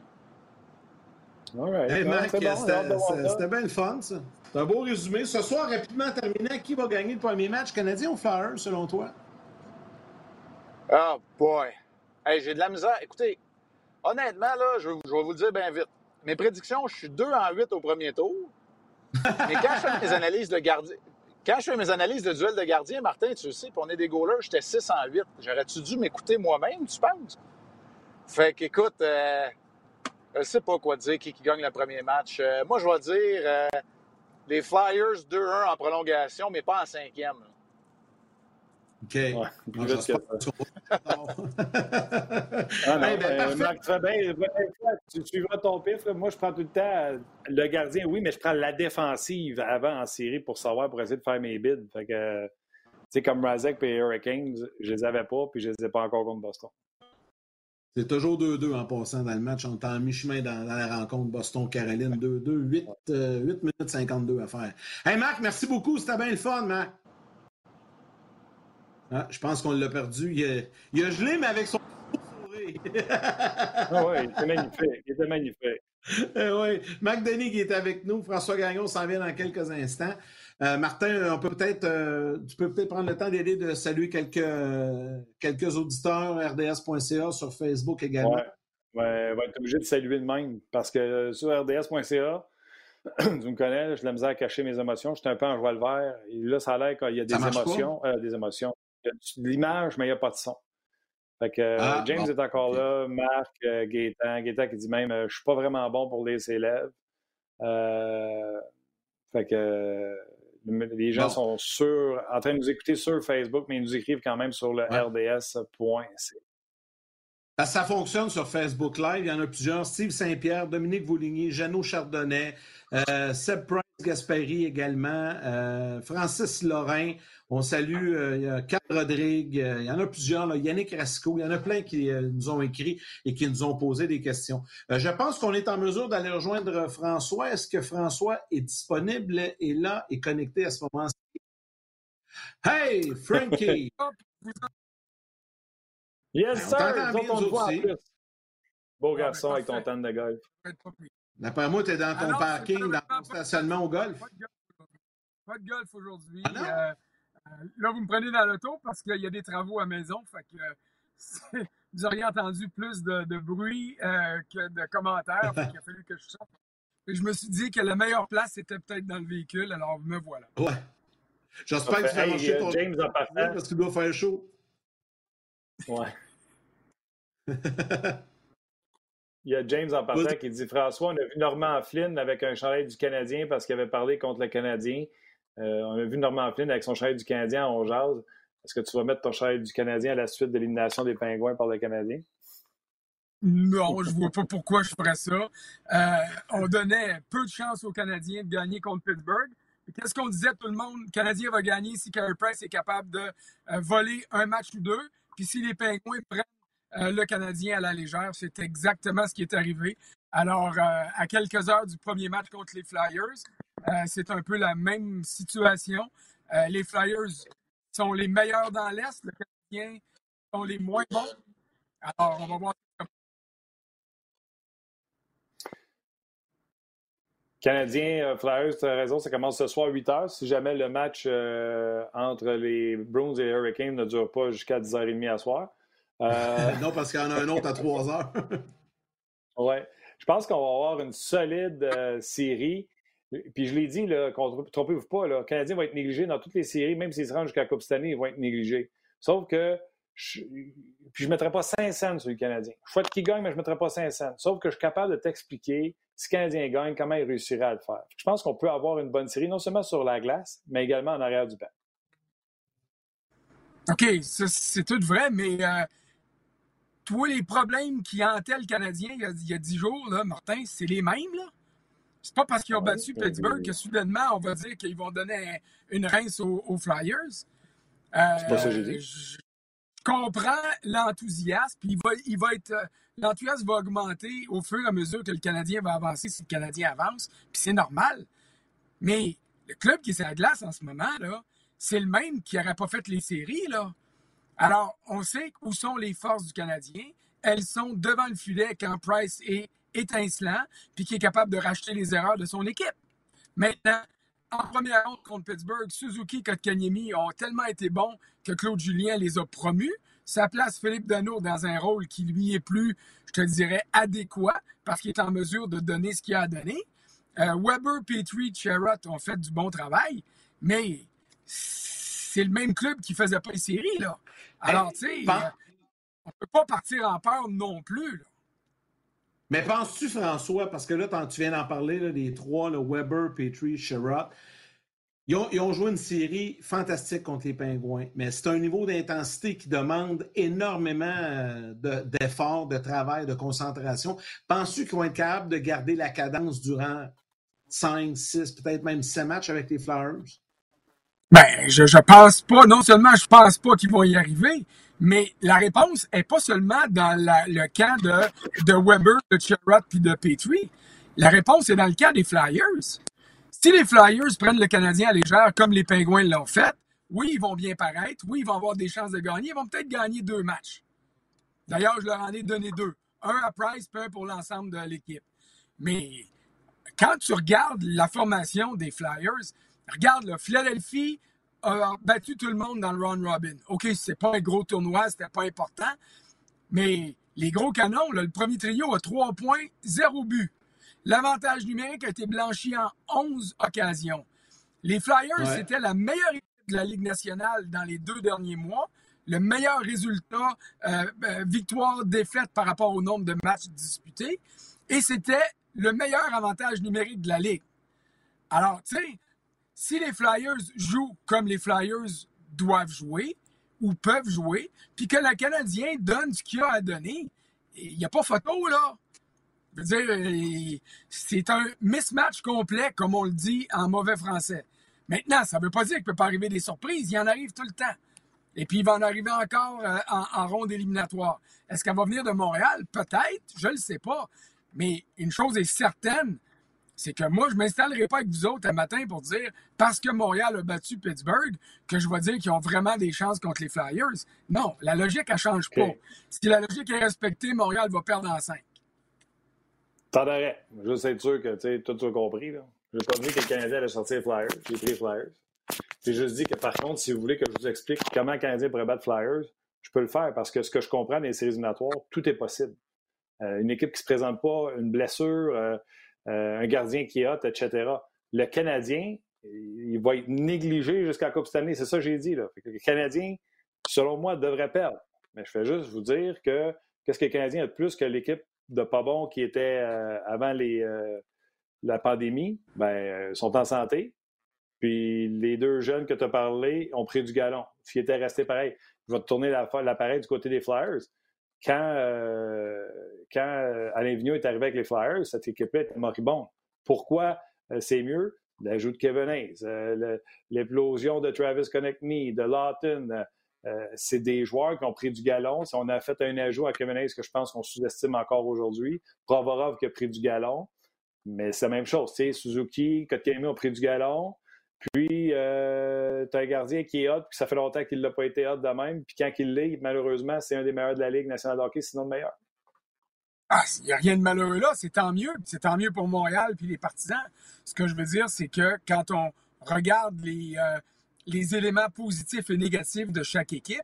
All right. Hey, Marc, c'était bien le fun, ça. C'est un beau résumé. Ce soir, rapidement terminé, qui va gagner le premier match, Canadien ou Flyers, selon toi? Oh boy. Hey, j'ai de la misère. Écoutez, honnêtement, là, je, je vais vous le dire bien vite mes prédictions, je suis 2 en 8 au premier tour. Mais quand je fais mes analyses de gardien, quand je fais mes analyses de duel de gardien, Martin, tu le sais, puis on est des goalers, j'étais 6 en 8. J'aurais-tu dû m'écouter moi-même, tu penses? Fait qu'écoute, euh, je sais pas quoi dire qui, qui gagne le premier match. Euh, moi, je vais dire euh, les Flyers 2-1 en prolongation, mais pas en cinquième. OK. Ouais, ah, non, ben, Marc, tu, bien, tu suivras ton pif. Moi, je prends tout le temps le gardien, oui, mais je prends la défensive avant en série pour savoir, pour essayer de faire mes bids. Fait que, sais, comme Razek et Hurricanes, je les avais pas, puis je les ai pas encore contre Boston. C'est toujours 2-2 en passant dans le match. On est en mi-chemin dans, la rencontre Boston-Caroline. 2-2, 8, 8 minutes 52 à faire. Hey Marc, merci beaucoup. C'était bien le fun, Marc. Ah, je pense qu'on l'a perdu. Il a, il a, gelé, mais avec son sourire. ah oui, il était magnifique. Il était magnifique. Eh oui. Marc Denis qui est avec nous. François Gagnon s'en vient dans quelques instants. Euh, Martin, on peut peut-être, euh, tu peux peut-être prendre le temps d'aider de saluer quelques, quelques auditeurs RDS.ca sur Facebook également. Oui, ouais, va être obligé de saluer de même parce que sur RDS.ca, tu me connais, j'ai la misère à cacher mes émotions. J'étais un peu en joie le vert. Et là, ça a l'air qu'il y a des émotions. Euh, des émotions. Il y a de l'image, mais il n'y a pas de son. Fait que ah, James est encore là, Marc, Gaétan. Gaétan qui dit même Je ne suis pas vraiment bon pour les élèves. fait que les gens sont sur, en train de nous écouter sur Facebook, mais ils nous écrivent quand même sur le rds.c. Ça fonctionne sur Facebook Live. Il y en a plusieurs. Steve Saint-Pierre, Dominique Vouligny, Jeannot Chardonnay, euh, Seb Price Gaspari également, euh, Francis Lorrain. On salue euh, Carl Rodrigue. il y en a plusieurs. Là, Yannick Rasco. Il y en a plein qui nous ont écrit et qui nous ont posé des questions. je pense qu'on est en mesure d'aller rejoindre François. Est-ce que François est disponible et là est connecté à ce moment-ci? Hey, Frankie! Yes, ben, sir! Beau garçon avec ton tanne de golf. D'après moi, tu es dans ton parking, dans ton stationnement au golf. Pas de golf aujourd'hui. Ah euh, euh, là, vous me prenez dans l'auto parce qu'il y a des travaux à maison. Fait que, vous auriez entendu plus de, bruit euh, que de commentaires. il a fallu que je sorte. Et je me suis dit que la meilleure place, c'était peut-être dans le véhicule. Alors, me voilà. Ouais. J'espère que tu vas marcher ton James en parce qu'il doit faire chaud. Ouais. Il y a James en partant qui dit François, on a vu Normand Flynn avec un chandail du Canadien parce qu'il avait parlé contre le Canadien. Euh, on a vu Normand Flynn avec son chandail du Canadien en jazz. Est-ce que tu vas mettre ton chandail du Canadien à la suite de l'élimination des Pingouins par le Canadien? Non, je vois pas pourquoi je ferais ça. Euh, on donnait peu de chance aux Canadiens de gagner contre Pittsburgh. Qu'est-ce qu'on disait tout le monde? Le Canadien va gagner si Carey Price est capable de euh, voler un match ou deux. Puis si les Pingouins prennent le Canadien à la légère, c'est exactement ce qui est arrivé. Alors, à quelques heures du premier match contre les Flyers, c'est un peu la même situation. les Flyers sont les meilleurs dans l'Est, le Canadien sont les moins bons. Alors, on va voir. Canadien, Flyers, tu as raison, ça commence ce soir à 8 h. Si jamais le match entre les Bruins et les Hurricanes ne dure pas jusqu'à 10h30 à soir, euh, non, parce qu'il y en a un autre à 3 heures. oui. Je pense qu'on va avoir une solide euh, série. Puis je l'ai dit, trompez-vous pas, le Canadien va être négligé dans toutes les séries, même s'ils se rendent jusqu'à la ils vont être négligés. Sauf que je, puis je ne mettrai pas 5 cents sur le Canadien. Je souhaite qu'il gagne, mais je ne mettrai pas 5 cents. Sauf que je suis capable de t'expliquer si le Canadien gagne, comment il réussirait à le faire. Je pense qu'on peut avoir une bonne série, non seulement sur la glace, mais également en arrière du banc. OK, c'est tout vrai, mais euh, toi, les problèmes qui hantaient le Canadien il y a, dix jours, là, Martin, c'est les mêmes, là? C'est pas parce qu'ils ont battu Pittsburgh que soudainement, on va dire qu'ils vont donner une rince aux, Flyers. c'est pas ça que j'ai dit. Je comprends l'enthousiasme, puis il va, il va être. L'enthousiasme va augmenter au fur et à mesure que le Canadien va avancer si le Canadien avance, puis c'est normal. Mais le club qui est sur la glace en ce moment, là, c'est le même qui n'aurait pas fait les séries, là. Alors, on sait où sont les forces du Canadien. Elles sont devant le filet quand Price est étincelant, puis qui est capable de racheter les erreurs de son équipe. Maintenant, en première ronde contre Pittsburgh, Suzuki et Kotkaniemi ont tellement été bons que Claude Julien les a promus. Ça place Philippe Dano dans un rôle qui lui est plus, je te dirais, adéquat parce qu'il est en mesure de donner ce qu'il a à donner. Euh, Weber, Petrie, Sherrod ont fait du bon travail, mais c'est le même club qui faisait pas les séries, là. Alors, tu sais, euh, on ne peut pas partir en peur non plus. Mais penses-tu, François, parce que là, tu viens d'en parler, les trois, Weber, Petrie, Sherrod, ils ont, joué une série fantastique contre les Pingouins, mais c'est un niveau d'intensité qui demande énormément euh, d'efforts, de, travail, de concentration. Penses-tu qu'ils vont être capables de garder la cadence durant 5, 6, peut-être même 7 matchs avec les Flyers? Ben, je, je pense pas, non seulement je pense pas qu'ils vont y arriver, mais la réponse est pas seulement dans le camp de, Weber, de Sherrod puis de Petrie. La réponse est dans le cas des Flyers. Si les Flyers prennent le Canadien à légère comme les Pingouins l'ont fait, oui, ils vont bien paraître. Oui, ils vont avoir des chances de gagner. Ils vont peut-être gagner deux matchs. D'ailleurs, je leur en ai donné deux. Un à Price, puis un pour l'ensemble de l'équipe. Mais quand tu regardes la formation des Flyers, regarde, là, Philadelphie a battu tout le monde dans le round robin. OK, c'est pas un gros tournoi, c'était pas important. Mais les gros canons, le premier trio a trois points, zéro but. L'avantage numérique a été blanchi en 11 occasions. Les Flyers, c'était la meilleure équipe de la Ligue nationale dans les deux derniers mois. Le meilleur résultat, euh, euh, victoire-défaite par rapport au nombre de matchs disputés. Et c'était le meilleur avantage numérique de la Ligue. Alors, tu sais, si les Flyers jouent comme les Flyers doivent jouer ou peuvent jouer, puis que le Canadien donne ce qu'il a à donner, il n'y a pas photo, là. Je veux dire, c'est un mismatch complet, comme on le dit en mauvais français. Maintenant, ça ne veut pas dire qu'il ne peut pas arriver des surprises. Il en arrive tout le temps. Et puis, il va en arriver encore euh, en, ronde éliminatoire. Est-ce qu'elle va venir de Montréal? Peut-être. Je ne le sais pas. Mais une chose est certaine, c'est que moi, je ne m'installerai pas avec vous autres un matin pour dire, parce que Montréal a battu Pittsburgh, que je vais dire qu'ils ont vraiment des chances contre les Flyers. Non, la logique, elle ne change pas. Si la logique est respectée, Montréal va perdre en 5. T'en arrêt. Juste être sûr que tu tout as compris. Là. Je n'ai pas dit que le Canadien allait sortir les Flyers. J'ai pris les Flyers. J'ai juste dit que, par contre, si vous voulez que je vous explique comment le Canadien pourrait battre Flyers, je peux le faire parce que ce que je comprends dans les séries éliminatoires, tout est possible. Euh, une équipe qui ne se présente pas, une blessure, euh, un gardien qui est hot, etc. Le Canadien, il va être négligé jusqu'à la Coupe année. C'est ça que j'ai dit. Là. le Canadien, selon moi, devrait perdre. Mais je fais juste vous dire que qu'est-ce que le Canadien a de plus que l'équipe de pas bon qui était avant les, la pandémie? Ben, sont en santé. Puis les deux jeunes que tu as parlé ont pris du galon. Ce qui était resté pareil. Je vais te tourner l'appareil du côté des Flyers quand, euh, quand euh, Alain Vigneault est arrivé avec les Flyers, cette équipe-là était moribonde. Pourquoi? Euh, c'est mieux? L'ajout de Kevin Hayes, l'éplosion de Travis Connectney, de Lawton, c'est des joueurs qui ont pris du galon. On a fait un ajout à Kevin Hayes que je pense qu'on sous-estime encore aujourd'hui, Provorov qui a pris du galon, mais c'est la même chose. Suzuki, Kotkaniemi ont pris du galon. Puis, euh, tu as un gardien qui est hot, puis ça fait longtemps qu'il n'a pas été hot de même. Puis quand il l'est, malheureusement, c'est un des meilleurs de la Ligue nationale de hockey, sinon le meilleur. Ah, il n'y a rien de malheureux là, c'est tant mieux. C'est tant mieux pour Montréal puis les partisans. Ce que je veux dire, c'est que quand on regarde les, euh, les éléments positifs et négatifs de chaque équipe,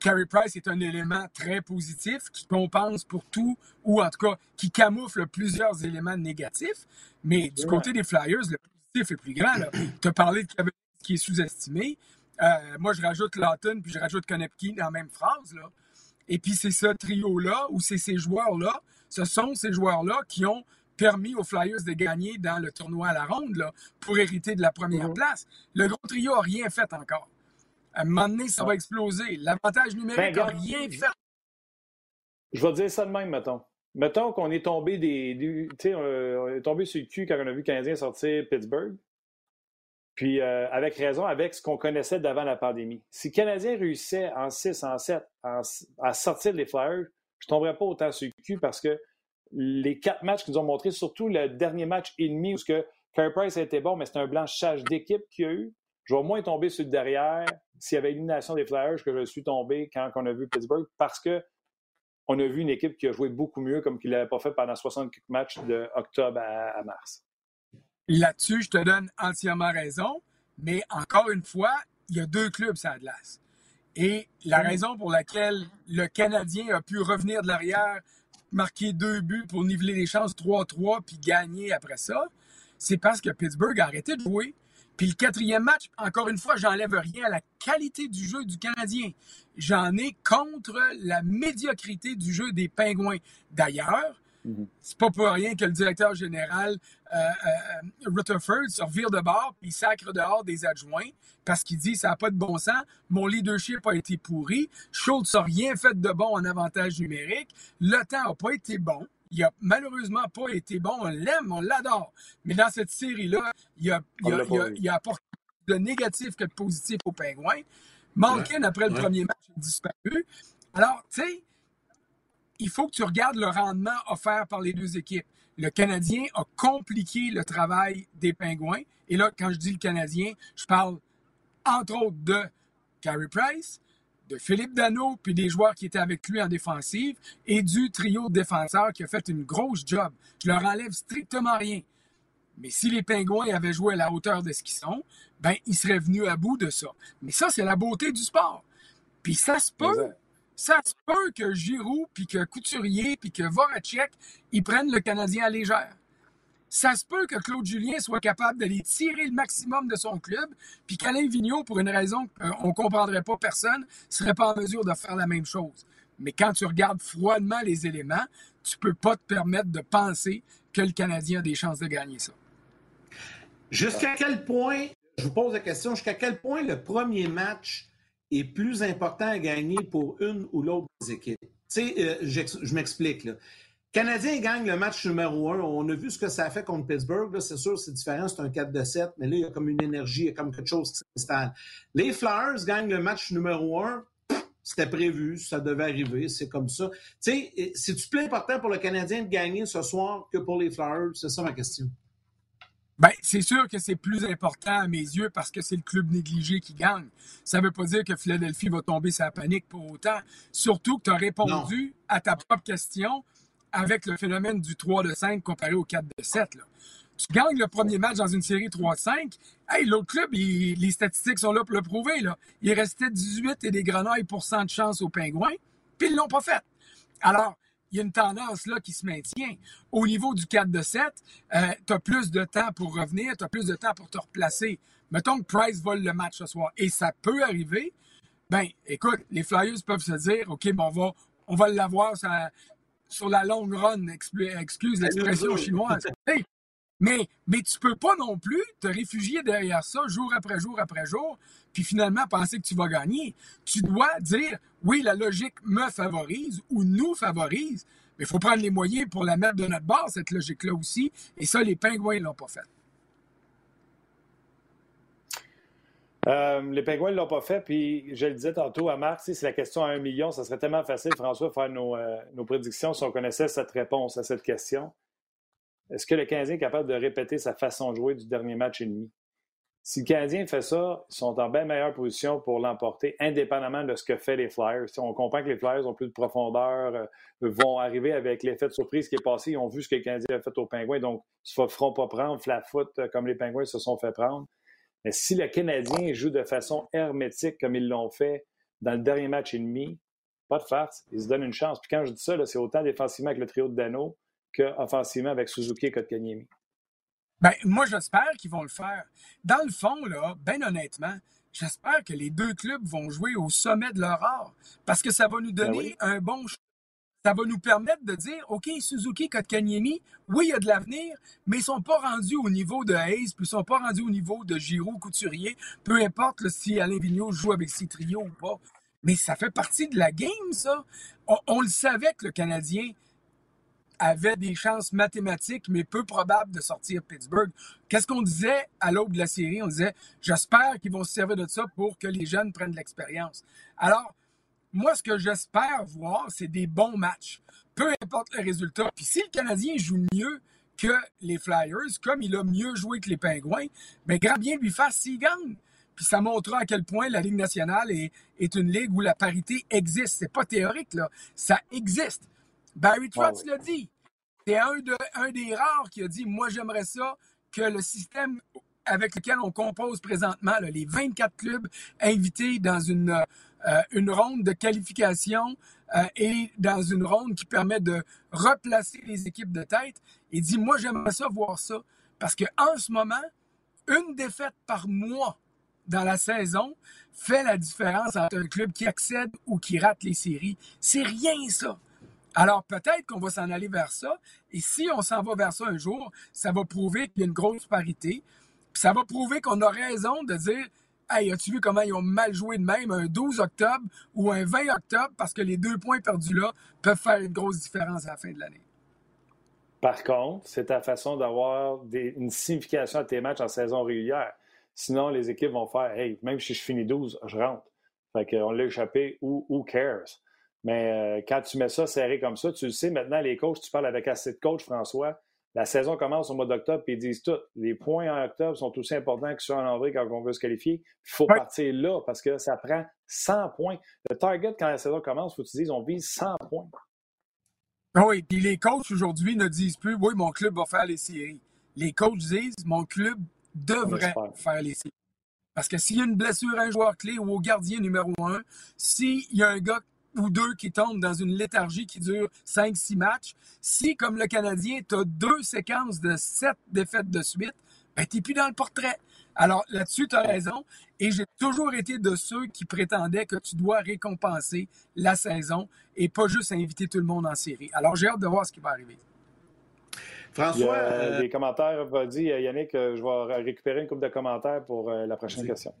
Carey Price est un élément très positif qui compense pour tout, ou en tout cas qui camoufle plusieurs éléments négatifs. Mais du côté des Flyers, le est plus grand. Tu as parlé de qui est sous-estimé. Euh, moi, je rajoute Lawton puis je rajoute Konepki dans la même phrase. Là. Et puis, c'est ce trio-là ou c'est ces joueurs-là, ce sont ces joueurs-là qui ont permis aux Flyers de gagner dans le tournoi à la ronde là, pour hériter de la première mhm. place. Le gros trio n'a rien fait encore. À un moment donné, ça va exploser. L'avantage numérique n'a ben, rien fait. Je vais dire ça de même, mettons. Mettons qu'on est tombé des. on est tombé sur le cul quand on a vu le Canadien sortir Pittsburgh. Puis, euh, avec raison, avec ce qu'on connaissait d'avant la pandémie. Si le Canadien réussissait en 6, en 7 à sortir les Flyers, je ne tomberais pas autant sur le cul parce que les quatre matchs qu'ils ont montrés, surtout le dernier match et demi où que Carey Price a été bon, mais c'était un blanchage d'équipe qu'il y a eu, je vais moins tomber sur le derrière s'il y avait élimination des Flyers que je suis tombé quand on a vu Pittsburgh parce que on a vu une équipe qui a joué beaucoup mieux comme qu'il n'avait pas fait pendant 60 matchs de octobre à, mars. Là-dessus, je te donne entièrement raison, mais encore une fois, il y a deux clubs ça a glace. Et la raison pour laquelle le Canadien a pu revenir de l'arrière, marquer deux buts pour niveler les chances 3-3 puis gagner après ça, c'est parce que Pittsburgh a arrêté de jouer. Puis le quatrième match, encore une fois, j'enlève rien à la qualité du jeu du Canadien. J'en ai contre la médiocrité du jeu des Pingouins. D'ailleurs, mhm. c'est pas pour rien que le directeur général euh, euh, Rutherford se revire de bord puis sacre dehors des adjoints parce qu'il dit ça n'a pas de bon sens, mon leadership a été pourri, Schultz n'a rien fait de bon en avantage numérique, le temps n'a pas été bon. Il a malheureusement pas été bon. On l'aime, on l'adore. Mais dans cette série-là, il a, il, a, il, a, apporté de négatif que de positif aux Pingouins. Malkin, après le premier match, a disparu. Alors, tu sais, il faut que tu regardes le rendement offert par les deux équipes. Le Canadien a compliqué le travail des Pingouins. Et là, quand je dis le Canadien, je parle entre autres de Carey Price, de Philippe Dano, puis des joueurs qui étaient avec lui en défensive, et du trio de défenseurs qui a fait une grosse job. Je leur enlève strictement rien. Mais si les Pingouins avaient joué à la hauteur de ce qu'ils sont, ben, ils seraient venus à bout de ça. Mais ça, c'est la beauté du sport. Puis ça se peut. Ça se peut que Giroud, puis que Couturier, puis que Voracek, ils prennent le Canadien à légère. Ça se peut que Claude Julien soit capable d'aller tirer le maximum de son club, puis qu'Alain Vigneault, pour une raison qu'on ne comprendrait pas personne, serait pas en mesure de faire la même chose. Mais quand tu regardes froidement les éléments, tu peux pas te permettre de penser que le Canadien a des chances de gagner ça. Jusqu'à quel point, je vous pose la question, jusqu'à quel point le premier match est plus important à gagner pour une ou l'autre des équipes? Tu sais, euh, je m'explique. Canadien gagne le match numéro un. On a vu ce que ça a fait contre Pittsburgh. C'est sûr, c'est différent, c'est un 4 de 7, mais là, il y a comme une énergie, il y a comme quelque chose qui s'installe. Les Flyers gagnent le match numéro un. C'était prévu, ça devait arriver, c'est comme ça. Tu sais, c'est-tu plus important pour le Canadien de gagner ce soir que pour les Flyers? C'est ça ma question. Ben, c'est sûr que c'est plus important à mes yeux parce que c'est le club négligé qui gagne. Ça ne veut pas dire que Philadelphie va tomber sa panique pour autant. Surtout que tu as répondu à ta propre question avec le phénomène du 3 de 5 comparé au 4 de 7. Tu gagnes le premier match dans une série 3 de 5. Hey, l'autre club, les statistiques sont là pour le prouver. Là. Il restait 18 et des grenailles pour cent de chance aux Pingouins, puis ils l'ont pas fait. Alors, il y a une tendance là qui se maintient. Au niveau du 4 de 7, tu as plus de temps pour revenir, tu as plus de temps pour te replacer. Mettons que Price vole le match ce soir, et ça peut arriver. Ben, écoute, les Flyers peuvent se dire, OK, bon, on va, on va l'avoir sur la longue run, excuse l'expression chinoise. Mais, mais tu peux pas non plus te réfugier derrière ça jour après jour après jour, puis finalement penser que tu vas gagner. Tu dois dire, oui, la logique me favorise ou nous favorise, mais il faut prendre les moyens pour la mettre de notre base, cette logique-là aussi. Et ça, les pingouins ne l'ont pas fait. Euh, les Pingouins ne l'ont pas fait, puis je le disais tantôt à Marc, si c'est la question à un million, ça serait tellement facile, François, de faire nos, euh, nos prédictions si on connaissait cette réponse à cette question. Est-ce que le Canadien est capable de répéter sa façon de jouer du dernier match et demi? Si le Canadien fait ça, ils sont en bien meilleure position pour l'emporter, indépendamment de ce que fait les Flyers. Si on comprend que les Flyers ont plus de profondeur, euh, vont arriver avec l'effet de surprise qui est passé. Ils ont vu ce que le Canadien a fait aux Pingouins, donc ils ne se feront pas prendre flat foot comme les Pingouins se sont fait prendre. Mais si le Canadien joue de façon hermétique comme ils l'ont fait dans le dernier match et demi, pas de farce, ils se donnent une chance. Puis quand je dis ça, c'est autant défensivement avec le trio de Dano qu'offensivement avec Suzuki et Kotkaniemi. Ben, moi, j'espère qu'ils vont le faire. Dans le fond, là, ben honnêtement, j'espère que les deux clubs vont jouer au sommet de leur art parce que ça va nous ben donner un bon ça va nous permettre de dire, OK, Suzuki, Kotkaniemi, oui, il y a de l'avenir, mais ils ne sont pas rendus au niveau de Hayes, puis ils ne sont pas rendus au niveau de Giroud, Couturier, peu importe si Alain Vigneault joue avec ses ou pas. Mais ça fait partie de la game, ça. on le savait que le Canadien avait des chances mathématiques, mais peu probables de sortir Pittsburgh. Qu'est-ce qu'on disait à l'aube de la série? On disait, j'espère qu'ils vont se servir de ça pour que les jeunes prennent de l'expérience. Alors, moi, ce que j'espère voir, c'est des bons matchs. Peu importe le résultat. Puis si le Canadien joue mieux que les Flyers, comme il a mieux joué que les Pingouins, bien, grand bien lui fasse s'il gagne. Puis ça montrera à quel point la Ligue nationale est, est une ligue où la parité existe. C'est pas théorique, là. Ça existe. Barry Trotz l'a dit. C'est un, un des rares qui a dit Moi, j'aimerais ça que le système avec lequel on compose présentement, les 24 clubs invités dans une, euh, une ronde de qualification euh, et dans une ronde qui permet de replacer les équipes de tête. Il dit Moi, j'aimerais ça voir ça. Parce qu'en ce moment, une défaite par mois dans la saison fait la différence entre un club qui accède ou qui rate les séries. C'est rien, ça. Alors peut-être qu'on va s'en aller vers ça. Et si on s'en va vers ça un jour, ça va prouver qu'il y a une grosse parité. Puis ça va prouver qu'on a raison de dire Hey, as-tu vu comment ils ont mal joué de même un 12 octobre ou un 20 octobre parce que les deux points perdus là peuvent faire une grosse différence à la fin de l'année? Par contre, c'est ta façon d'avoir une signification à tes matchs en saison régulière. Sinon, les équipes vont faire Hey, même si je finis 12, je rentre. Fait qu'on l'a échappé, ou who cares? Mais euh, quand tu mets ça serré comme ça, tu le sais, maintenant, les coachs, tu parles avec assez de coachs, François, la saison commence au mois d'octobre, puis ils disent tout. Les points en octobre sont aussi importants que ceux en avril quand on veut se qualifier. Il faut partir là parce que ça prend 100 points. Le target, quand la saison commence, il faut que tu dises on vise 100 points. Ah oui, puis les coachs aujourd'hui ne disent plus oui, mon club va faire les séries. Les coachs disent mon club devrait faire les séries. Parce que s'il y a une blessure à un joueur clé ou au gardien numéro un, s'il y a un gars ou deux qui tombent dans une léthargie qui dure 5-6 matchs, si, comme le Canadien, tu as deux séquences de sept défaites de suite, ben, tu n'es plus dans le portrait. Alors là-dessus, tu as raison. Et j'ai toujours été de ceux qui prétendaient que tu dois récompenser la saison et pas juste inviter tout le monde en série. Alors j'ai hâte de voir ce qui va arriver. François. Il y a, euh, des commentaires, va dire, Yannick, euh, je vais récupérer une coupe de commentaires pour euh, la prochaine question.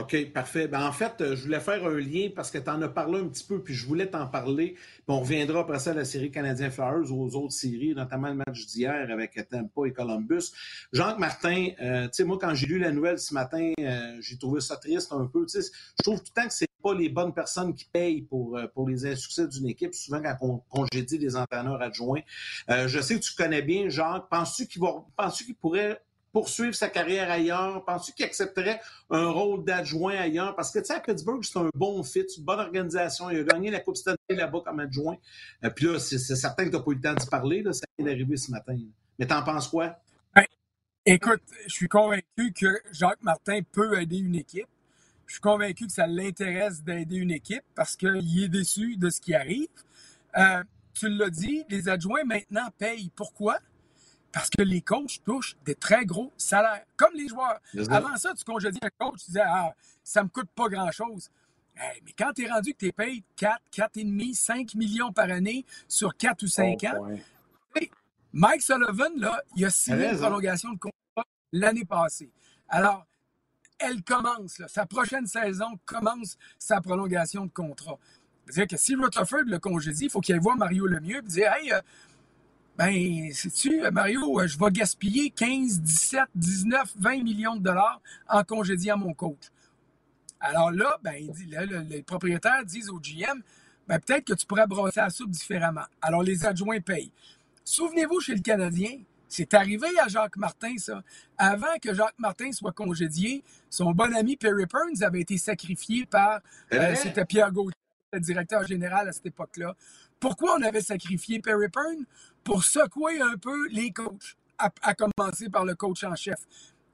OK, parfait. Ben, en fait, euh, je voulais faire un lien parce que tu en as parlé un petit peu, puis je voulais t'en parler. Puis on reviendra après ça à la série Canadien Flowers, aux autres séries, notamment le match d'hier avec Tampa et Columbus. Jacques Martin, euh, tu sais, moi, quand j'ai lu la nouvelle ce matin, euh, j'ai trouvé ça triste un peu. Je trouve tout le temps que c'est pas les bonnes personnes qui payent pour, les insuccès d'une équipe, souvent quand on congédie des entraîneurs adjoints. je sais que tu connais bien Jacques. Penses-tu qu'il va, qu'il pourrait poursuivre sa carrière ailleurs? Penses-tu qu'il accepterait un rôle d'adjoint ailleurs? Parce que, tu sais, à Pittsburgh, c'est un bon fit, une bonne organisation. Il a gagné la Coupe Stanley là-bas comme adjoint. Euh, puis là, c'est certain que tu n'as pas eu le temps d'y parler. Ça vient d'arriver ce matin. Mais t'en penses quoi? Ben, écoute, je suis convaincu que Jacques Martin peut aider une équipe. Je suis convaincu que ça l'intéresse d'aider une équipe parce qu'il est déçu de ce qui arrive. Euh, tu l'as dit, les adjoints maintenant payent. Pourquoi? Parce que les coachs touchent des très gros salaires, comme les joueurs. Avant ça, tu congédies un coach, tu disais, ah, ça me coûte pas grand-chose. mais quand tu es rendu que tu es payé 4, 4,5, 5 millions par année sur 4 ou 5 ans, Mike Sullivan, là, il a signé une prolongation de contrat l'année passée. Alors, elle commence, sa prochaine saison commence sa prolongation de contrat. C'est-à-dire que si Rutherford le congédie, il faut qu'il aille voir Mario Lemieux et dire Hey, euh, ben, sais-tu, Mario, je vais gaspiller 15, 17, 19, 20 millions de dollars en congédiant mon coach. Alors là, ben, les propriétaires disent au GM, ben, peut-être que tu pourrais brosser la soupe différemment. Alors les adjoints payent. Souvenez-vous, chez le Canadien, c'est arrivé à Jacques Martin, ça. Avant que Jacques Martin soit congédié, son bon ami Perry Burns avait été sacrifié par, euh, c'était Pierre Gauthier, le directeur général à cette époque-là. Pourquoi on avait sacrifié Perry Pern? Pour secouer un peu les coachs, à, commencer par le coach en chef.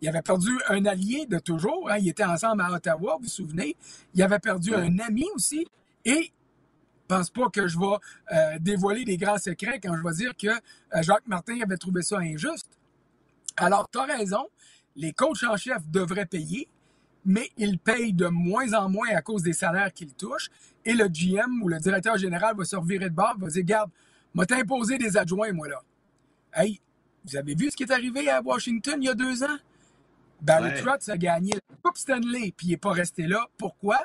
Il avait perdu un allié de toujours. Hein, il était ensemble à Ottawa, vous vous souvenez. Il avait perdu un ami aussi. Et je pense pas que je vais euh, dévoiler des grands secrets quand je vais dire que euh, Jacques Martin avait trouvé ça injuste. Alors, tu as raison. Les coachs en chef devraient payer mais il paye de moins en moins à cause des salaires qu'il touche. Et le GM ou le directeur général va se revirer de bord, va dire Garde, m'a imposé des adjoints, moi, là. Hey, vous avez vu ce qui est arrivé à Washington il y a deux ans? Barry Trotz a gagné la Coupe Stanley, puis il n'est pas resté là. Pourquoi?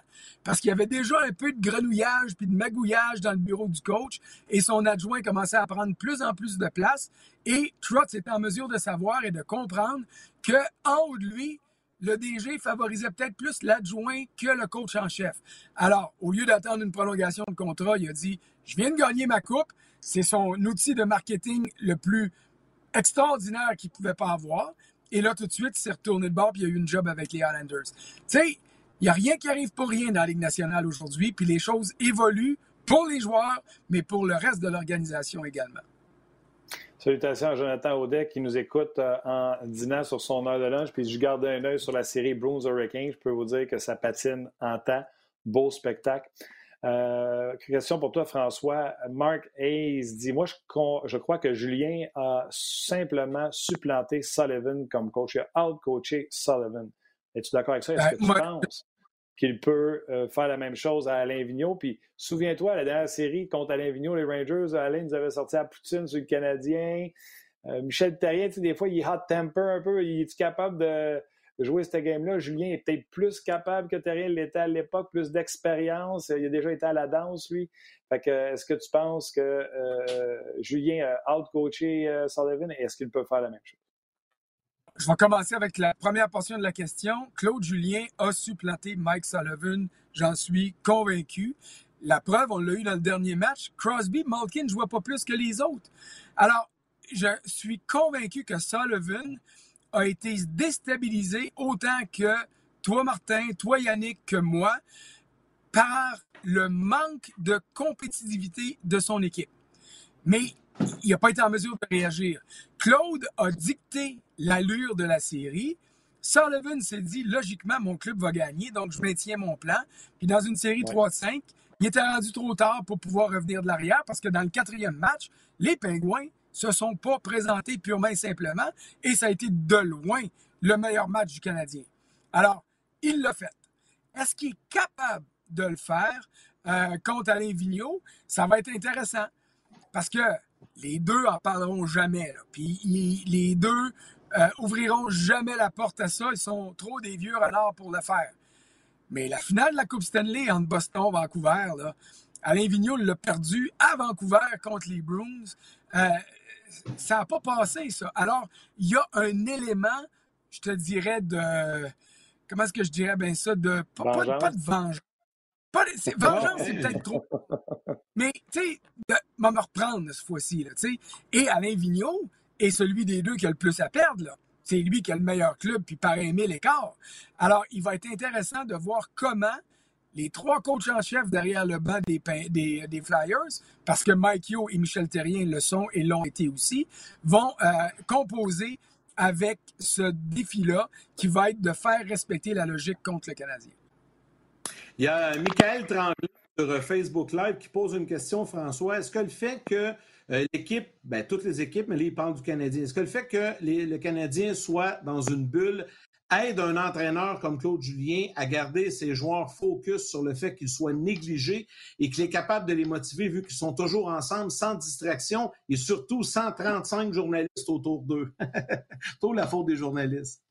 Parce qu'il y avait déjà un peu de grenouillage puis de magouillage dans le bureau du coach, et son adjoint commençait à prendre plus en plus de place. Et Trotz était en mesure de savoir et de comprendre que en haut de lui, le DG favorisait peut-être plus l'adjoint que le coach en chef. Alors, au lieu d'attendre une prolongation de contrat, il a dit Je viens de gagner ma coupe. C'est son outil de marketing le plus extraordinaire qu'il ne pouvait pas avoir. Et là, tout de suite, il s'est retourné de bord et il a eu une job avec les Islanders. Tu sais, il n'y a rien qui arrive pour rien dans la Ligue nationale aujourd'hui, puis les choses évoluent pour les joueurs, mais pour le reste de l'organisation également. Salutations à Jonathan Audet qui nous écoute euh, en dînant sur son heure de lunch. Puis je garde un œil sur la série Bruins Hurricanes. Je peux vous dire que ça patine en temps. Beau spectacle. Euh, question pour toi, François. Mark Hayes dit Moi, je, je, crois que Julien a simplement supplanté Sullivan comme coach. Il a out-coaché Sullivan. Es-tu d'accord avec ça? Est-ce ben, que tu penses? Qu'il peut euh, faire la même chose à Alain Vigneault. Puis souviens-toi, la dernière série contre Alain Vigneault, les Rangers, Alain nous avait sorti à Poutine sur le Canadien. Euh, Michel Terrien, des fois, il est hot temper un peu. Il est capable de jouer cette game-là? Julien est peut-être plus capable que Terrien l'était à l'époque, plus d'expérience. Il a déjà été à la danse, lui. Fait que, est-ce que tu penses que euh, Julien a out-coaché Sullivan? Est-ce qu'il peut faire la même chose? Je vais commencer avec la première portion de la question. Claude Julien a supplanté Mike Sullivan, j'en suis convaincu. La preuve, on l'a eu dans le dernier match. Crosby, Malkin ne jouait pas plus que les autres. Alors, je suis convaincu que Sullivan a été déstabilisé autant que toi, Martin, toi, Yannick, que moi, par le manque de compétitivité de son équipe. Mais il n'a pas été en mesure de réagir. Claude a dicté l'allure de la série. Sullivan s'est dit, logiquement, mon club va gagner, donc je maintiens mon plan. Puis dans une série 3-5, il était rendu trop tard pour pouvoir revenir de l'arrière parce que dans le quatrième match, les Pingouins se sont pas présentés purement et simplement et ça a été de loin le meilleur match du Canadien. Alors, il l'a fait. Est-ce qu'il est capable de le faire euh, contre Alain Vigneault? Ça va être intéressant parce que les deux en parleront jamais. Puis les deux euh, ouvriront jamais la porte à ça. Ils sont trop des vieux renards pour le faire. Mais la finale de la Coupe Stanley entre Boston et Vancouver, là, Alain Vigneault l'a perdu à Vancouver contre les Bruins. Euh, ça n'a pas passé, ça. Alors, il y a un élément, je te dirais, de. Comment est-ce que je dirais bien ça? De, pas, de vengeance. vengeance, c'est peut-être trop. Mais, tu sais, de me reprendre cette fois-ci. tu sais. Et Alain Vigneault est celui des deux qui a le plus à perdre. C'est lui qui a le meilleur club, puis par un mille écarts. Alors, il va être intéressant de voir comment les trois coachs en chef derrière le banc des, des, Flyers, parce que Mike Yo et Michel Terrien le sont et l'ont été aussi, vont euh, composer avec ce défi-là qui va être de faire respecter la logique contre le Canadien. Il y a Michael Tremblay sur Facebook Live qui pose une question, François. Est-ce que le fait que euh, l'équipe, ben, toutes les équipes, mais là, il parle du Canadien, est-ce que le fait que le Canadien soit dans une bulle aide un entraîneur comme Claude Julien à garder ses joueurs focus sur le fait qu'ils soient négligés et qu'il est capable de les motiver vu qu'ils sont toujours ensemble, sans distraction et surtout 135 journalistes autour d'eux? Tout la faute des journalistes.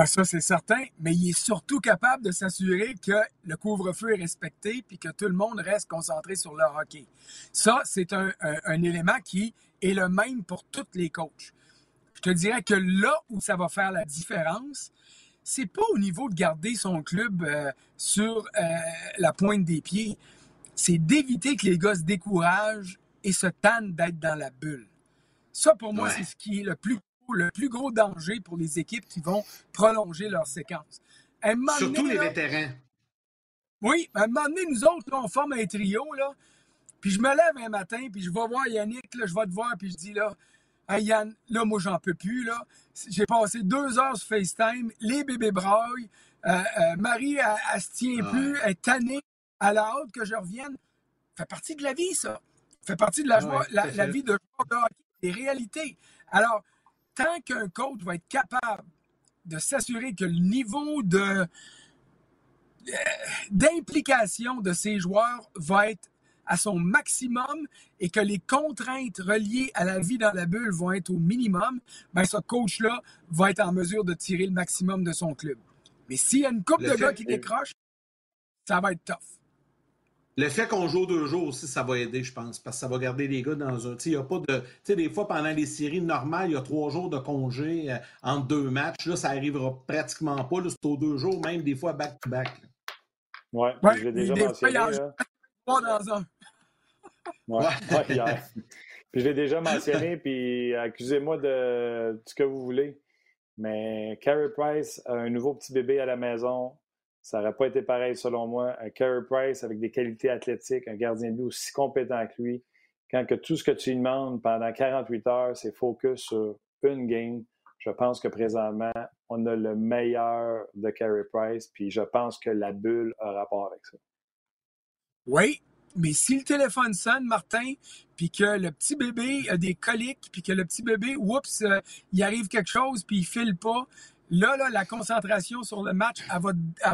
Ben, ça, c'est certain, mais il est surtout capable de s'assurer que le couvre-feu est respecté puis que tout le monde reste concentré sur le hockey. Ça, c'est un, un élément qui est le même pour tous les coachs. Je te dirais que là où ça va faire la différence, c'est pas au niveau de garder son club euh, sur euh, la pointe des pieds. C'est d'éviter que les gars se découragent et se tannent d'être dans la bulle. Ça, pour moi, c'est ce qui est le plus, le plus gros danger pour les équipes qui vont prolonger leur séquence. Surtout les vétérans. Oui, à un moment donné, nous autres, on forme un trio, là, puis je me lève un matin, puis je vais voir Yannick, là, je vais te voir, puis je dis, là, Hey Yann, là, moi, j'en peux plus. Là. J'ai passé deux heures sur FaceTime, les bébés braillent, euh, euh, Marie, elle, se tient plus, elle est tannée, elle a hâte que je revienne. Ça fait partie de la vie, ça. Ça fait partie de la, joie, la, vie de joueur de hockey, des réalités. Alors, tant qu'un coach va être capable de s'assurer que le niveau de euh, d'implication de ses joueurs va être à son maximum et que les contraintes reliées à la vie dans la bulle vont être au minimum, ben ce coach-là va être en mesure de tirer le maximum de son club. Mais s'il y a une coupe de gars qui décroche, ça va être tough. Le fait qu'on joue deux jours aussi, ça va aider, je pense, parce que ça va garder les gars dans un. Il y a pas de. Tu sais, des fois, pendant les séries normales, il y a trois jours de congé euh, entre deux matchs. Là, ça arrivera pratiquement pas. C'est aux deux jours, même des fois back-to-back. Oui, ouais, je l'ai déjà mentionné. Pas dans un. Ouais, hier. Puis je l'ai déjà mentionné, puis accusez-moi de, ce que vous voulez. Mais Carey Price a un nouveau petit bébé à la maison. Ça n'aurait pas été pareil selon moi. Un Carey Price avec des qualités athlétiques, un gardien de but aussi compétent que lui. Quand que tout ce que tu lui demandes pendant 48 heures, c'est focus sur une game, je pense que présentement, on a le meilleur de Carey Price, puis je pense que la bulle a rapport avec ça. Oui, mais si le téléphone sonne, Martin, puis que le petit bébé a des coliques, puis que le petit bébé, oups, euh, il arrive quelque chose, puis il file pas, là, là, la concentration sur le match, elle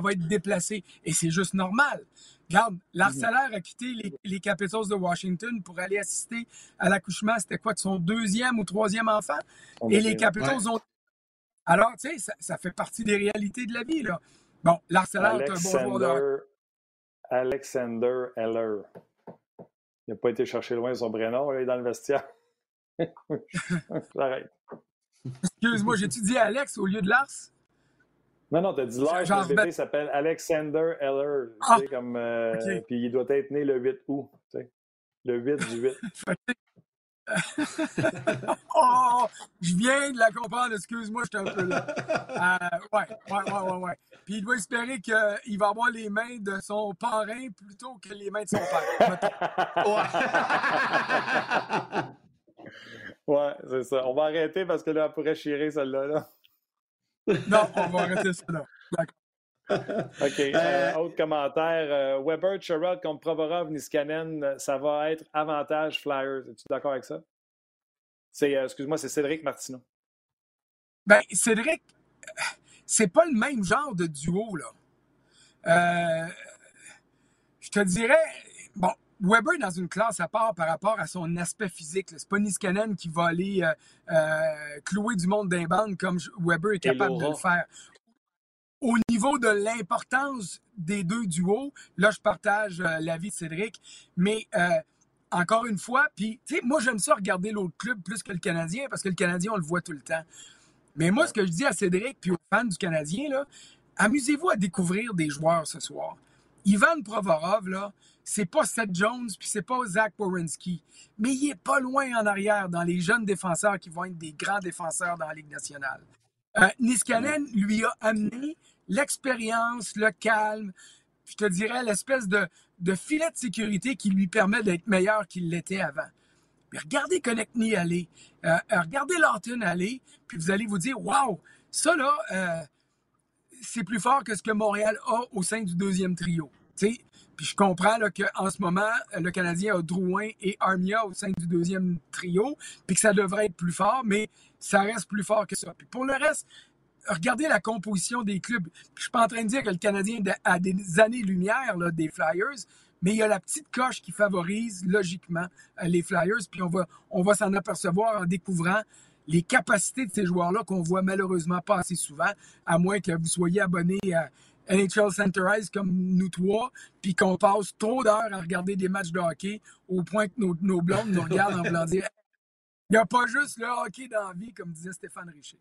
va, être déplacée. Et c'est juste normal. Regarde, l'Arcellaire a quitté les, les, Capitals de Washington pour aller assister à l'accouchement, c'était quoi, de son deuxième ou troisième enfant? Et les Capitals ont... Alors, tu sais, ça, ça, fait partie des réalités de la vie, là. Bon, l'Arcellaire est un bon joueur de Alexander Heller. Il n'a pas été chercher loin son prénom, il est dans le vestiaire. J'arrête. Excuse-moi, j'ai-tu dit Alex au lieu de Lars? Non, non, t'as dit Lars, le bébé s'appelle Alexander Eller. Ah, comme, euh, Puis il doit être né le 8 août. Tu sais, le 8 du 8. oh, je viens de la comprendre, excuse-moi, j'étais un peu là. Euh, ouais, ouais, ouais, ouais, ouais. Puis il doit espérer qu'il va avoir les mains de son parrain plutôt que les mains de son père. ouais, ouais c'est ça. On va arrêter parce que là, elle pourrait chier celle-là. Là. Non, on va arrêter ça là. D'accord. OK. Euh, euh, autre commentaire. Euh, Weber, Sherrod contre Provorov, Niskanen, ça va être avantage Flyers. Es-tu d'accord avec ça? C'est, excuse-moi, c'est Cédric Martineau. Ben, Cédric, c'est pas le même genre de duo, là. je te dirais, bon, Weber dans une classe à part par rapport à son aspect physique. C'est pas Niskanen qui va aller euh, euh, clouer du monde d'un bande comme Weber est capable de le faire. Au niveau de l'importance des deux duos, là, je partage euh, l'avis de Cédric, mais encore une fois, puis, tu sais, moi, j'aime ça regarder l'autre club plus que le Canadien, parce que le Canadien, on le voit tout le temps. Mais moi, ce que je dis à Cédric puis aux fans du Canadien, là, amusez-vous à découvrir des joueurs ce soir. Ivan Provorov, là, c'est pas Seth Jones, puis c'est pas Zach Wierenski, mais il est pas loin en arrière dans les jeunes défenseurs qui vont être des grands défenseurs dans la Ligue nationale. Euh, Niskanen lui a amené l'expérience, le calme, je te dirais l'espèce de, de, filet de sécurité qui lui permet d'être meilleur qu'il l'était avant. Mais regardez Connectney aller, euh, euh, regardez Lawton aller, puis vous allez vous dire, waouh, ça là, euh, c'est plus fort que ce que Montréal a au sein du deuxième trio. sais puis je comprends qu'en ce moment, le Canadien a Drouin et Armia au sein du deuxième trio, puis que ça devrait être plus fort, mais ça reste plus fort que ça. Puis pour le reste, regardez la composition des clubs. je suis pas en train de dire que le Canadien a des années-lumière des Flyers, mais il y a la petite coche qui favorise logiquement euh, les Flyers, puis on va, on va s'en apercevoir en découvrant les capacités de ces joueurs-là qu'on voit malheureusement pas assez souvent, à moins que vous soyez abonné à NHL Centerize comme nous trois, puis qu'on passe trop d'heures à regarder des matchs de hockey au point que nos, nos blondes nous regardent en voulant dire il n'y a pas juste le hockey dans la vie, comme disait Stéphane Richer.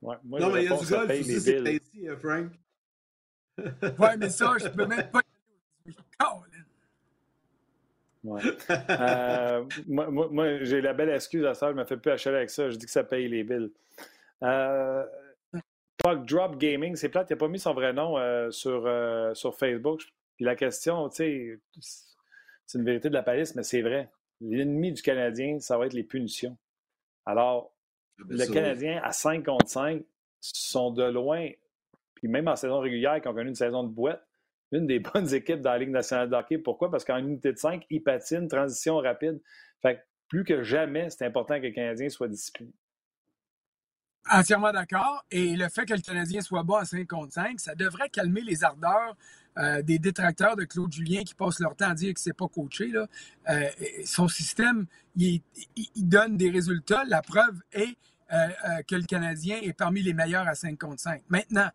Ouais, moi, non, mais il y a du golf aussi, c'est ici, Frank. ouais, mais ça, je peux même pas. Ouais. Euh, moi, moi, j'ai la belle excuse à ça, je me fais plus acheter avec ça. Je dis que ça paye les billes. Euh, Drop Gaming, c'est plate, il n'a pas mis son vrai nom euh, sur, euh, sur Facebook. Puis la question, tu sais, c'est une vérité de la palisse, mais c'est vrai. L'ennemi du Canadien, ça va être les punitions. Alors, ah, ben le Canadien, à 5 contre 5, sont de loin, puis même en saison régulière, qui ont connu une saison de boîte, une des bonnes équipes dans la Ligue nationale de hockey. Pourquoi? Parce qu'en unité de 5, ils patinent, transition rapide. Fait que plus que jamais, c'est important que le Canadien soit discipliné. Entièrement d'accord. Et le fait que le Canadien soit bas à 5 contre 5, ça devrait calmer les ardeurs euh, des détracteurs de Claude Julien qui passent leur temps à dire que c'est pas coaché. Là. Euh, son système, il, donne des résultats. La preuve est euh, que le Canadien est parmi les meilleurs à 5 contre 5. Maintenant,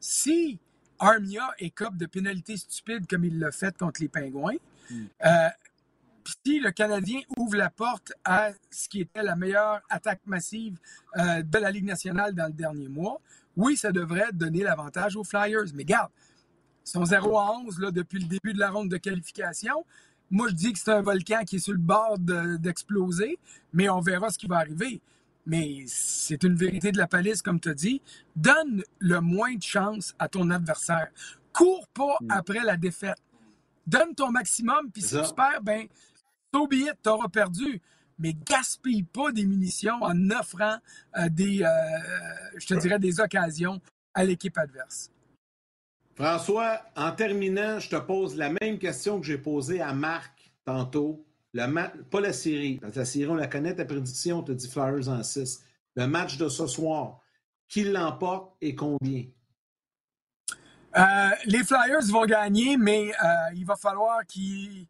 si Armia écope de pénalités stupides comme il l'a fait contre les Pingouins, hmm si le Canadien ouvre la porte à ce qui était la meilleure attaque massive euh, de la Ligue nationale dans le dernier mois, oui, ça devrait donner l'avantage aux Flyers. Mais garde, ils sont 0 à 11 là, depuis le début de la ronde de qualification. Moi, je dis que c'est un volcan qui est sur le bord d'exploser, mais on verra ce qui va arriver. Mais c'est une vérité de la palisse, comme tu as dit. Donne le moins de chance à ton adversaire. Cours pas mm. après la défaite. Donne ton maximum, puis si tu perds, ben, So be it, t'auras perdu. Mais gaspille pas des munitions en offrant euh, des, euh, je te dirais, des occasions à l'équipe adverse. François, en terminant, je te pose la même question que j'ai posée à Marc tantôt. Le pas la série. la série, on la connaît, ta prédiction, on te dit Flyers en 6. Le match de ce soir, qui l'emporte et combien? Euh, les Flyers vont gagner, mais il va falloir qu'ils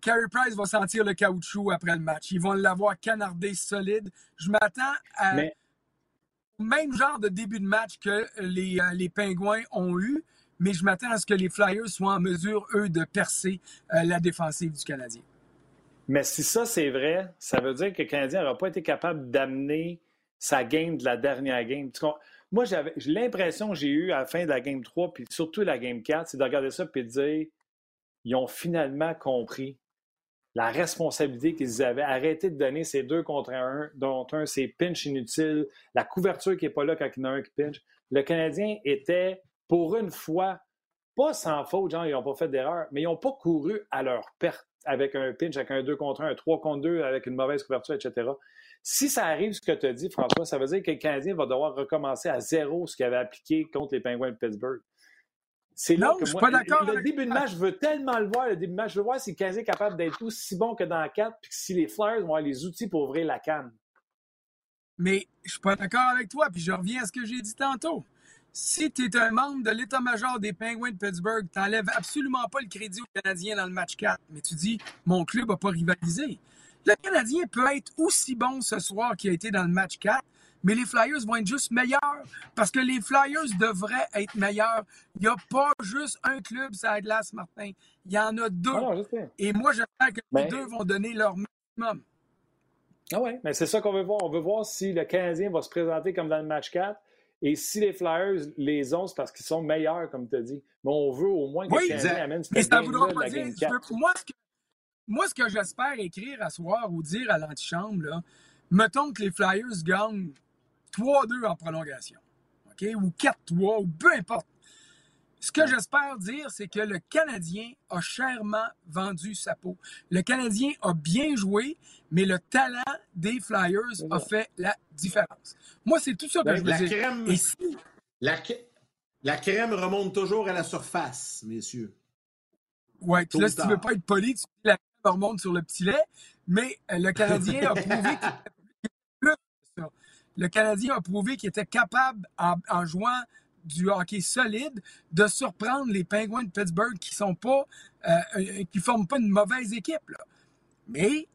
Carey Price va sentir le caoutchouc après le match. Ils vont l'avoir canardé solide. Je m'attends à même genre de début de match que les, euh, les Pingouins ont eu, mais je m'attends à ce que les Flyers soient en mesure, eux, de percer euh, la défensive du Canadien. Mais si ça, c'est vrai, ça veut dire que le Canadien n'aura pas été capable d'amener sa game de la dernière game. Moi, j'avais l'impression que j'ai eue à la fin de la game 3, puis surtout la game 4, c'est de regarder ça et de dire ils ont finalement compris la responsabilité qu'ils avaient. Arrêté de donner ces deux contre un, dont un, c'est pinch inutile, la couverture qui n'est pas là quand il y en a un qui pinch. Le Canadien était, pour une fois, pas sans faute, genre, ils n'ont pas fait d'erreur, mais ils n'ont pas couru à leur perte avec un pinch, avec un 2 contre 1, un 3 contre 2, avec une mauvaise couverture, etc. Si ça arrive, ce que tu as dit, François, ça veut dire que le Canadien va devoir recommencer à zéro ce qu'il avait appliqué contre les Penguins de Pittsburgh. C'est là que je suis pas d'accord. Le, début de match, je veux tellement le voir. Le début de match, je veux voir si le Canadien est capable d'être aussi bon que dans la 4, puis si les Flyers vont avoir les outils pour ouvrir la canne. Mais je suis pas d'accord avec toi, puis je reviens à ce que j'ai dit tantôt. Si tu es un membre de l'état-major des Penguins de Pittsburgh, tu n'enlèves absolument pas le crédit aux Canadiens dans le match 4. Mais tu dis, mon club n'a pas rivalisé. Le Canadien peut être aussi bon ce soir qu'il a été dans le match 4, mais les Flyers vont être juste meilleurs parce que les Flyers devraient être meilleurs. Il n'y a pas juste un club, ça glace, Martin. Il y en a deux. Ah Et moi, j'espère que les deux vont donner leur maximum. Ah oui, mais c'est ça qu'on veut voir. On veut voir si le Canadien va se présenter comme dans le match 4 et si les Flyers les ont, c'est parce qu'ils sont meilleurs, comme tu as dit. Mais on veut au moins que oui, le Canadien amène cette la game 4. moi, ce que, moi, ce que j'espère écrire à soir ou dire à l'antichambre, là, mettons que les Flyers gagnent 3-2 en prolongation, OK? Ou 4-3, ou peu importe. Ce que j'espère dire, c'est que le Canadien a chèrement vendu sa peau. Le Canadien a bien joué, mais le talent des Flyers a fait la différence. Moi, c'est tout ça que ben, je veux la Crème, la, la, crème remonte toujours à la surface, messieurs. Ouais, là, si tu veux pas être poli, tu dis la crème remonte sur le petit lait, mais euh, le Canadien a prouvé qu'il Le Canadien a prouvé qu'il était capable, en jouant du hockey solide de surprendre les Penguins de Pittsburgh qui sont pas euh, euh, qui forment pas une mauvaise équipe. Mais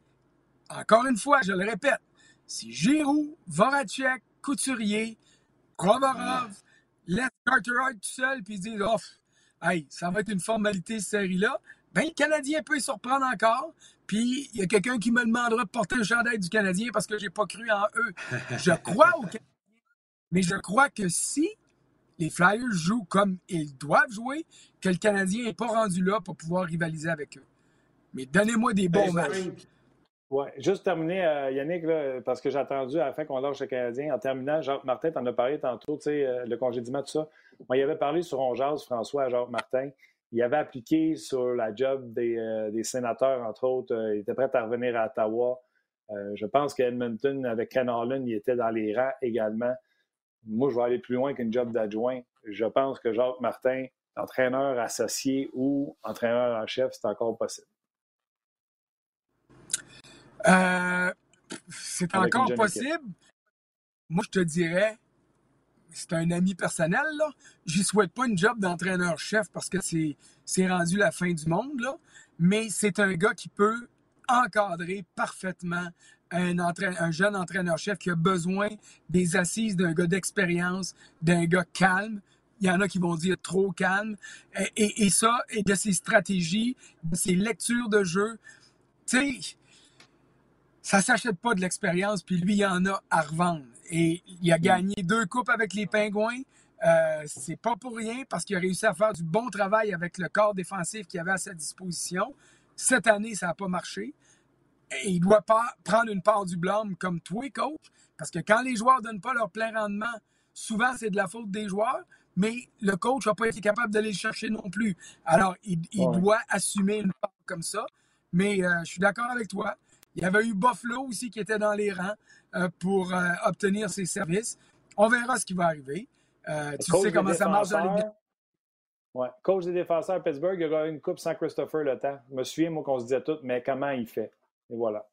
encore une fois, je le répète, si Giroud, Voracek, Couturier, Provorov laissent Cartwright tout seul puis ils disent oh, hey, ça va être une formalité cette série-là, ben le Canadien peut y surprendre encore. Puis il y a quelqu'un qui me demandera de porter le chandail du Canadien parce que j'ai pas cru en eux. Je crois au Canadien, mais je crois que si les Flyers jouent comme ils doivent jouer, que le Canadien n'est pas rendu là pour pouvoir rivaliser avec eux. Mais donnez-moi des bons matchs. Oui, juste terminer, euh, Yannick, parce que j'ai attendu à la fin qu'on lâche le Canadien. En terminant, Jacques Martin, tu en as parlé tantôt, tu sais, euh, le congédiement, tout ça. Moi, il avait parlé sur On François, à Jacques Martin. Il avait appliqué sur la job des, euh, sénateurs, entre autres. il était prêt à revenir à Ottawa. je pense qu'Edmonton, avec Ken Harlan, il était dans les rangs également moi, je vais aller plus loin qu'une job d'adjoint. Je pense que Jacques Martin, entraîneur associé ou entraîneur en chef, c'est encore possible. Euh, c'est encore possible. Moi, je te dirais, c'est un ami personnel, là. Je souhaite pas une job d'entraîneur-chef parce que c'est rendu la fin du monde, là. Mais c'est un gars qui peut encadrer parfaitement un, jeune entraîneur-chef qui a besoin des assises d'un gars d'expérience, d'un gars calme. Il y en a qui vont dire trop calme. Et, ça, et de ses stratégies, de ses lectures de jeu. Tu sais, ça s'achète pas de l'expérience, puis lui, il en a à revendre. Et il a gagné deux coupes avec les Pingouins. Euh, c'est pas pour rien parce qu'il a réussi à faire du bon travail avec le corps défensif qu'il avait à sa disposition. Cette année, ça n'a pas marché il doit pas prendre une part du blâme comme toi, coach, parce que quand les joueurs ne donnent pas leur plein rendement, souvent c'est de la faute des joueurs, mais le coach n'a pas été capable d'aller le chercher non plus. Alors, il, doit assumer une part comme ça. Mais euh, je suis d'accord avec toi. Il y avait eu Buffalo aussi qui était dans les rangs euh, pour euh, obtenir ses services. On verra ce qui va arriver. tu sais comment ça marche dans les Ouais. Coach des défenseurs à Pittsburgh, il y aura une coupe sans Christopher le temps. Je me souviens, moi, qu'on se disait tout, mais comment il fait? Et voilà.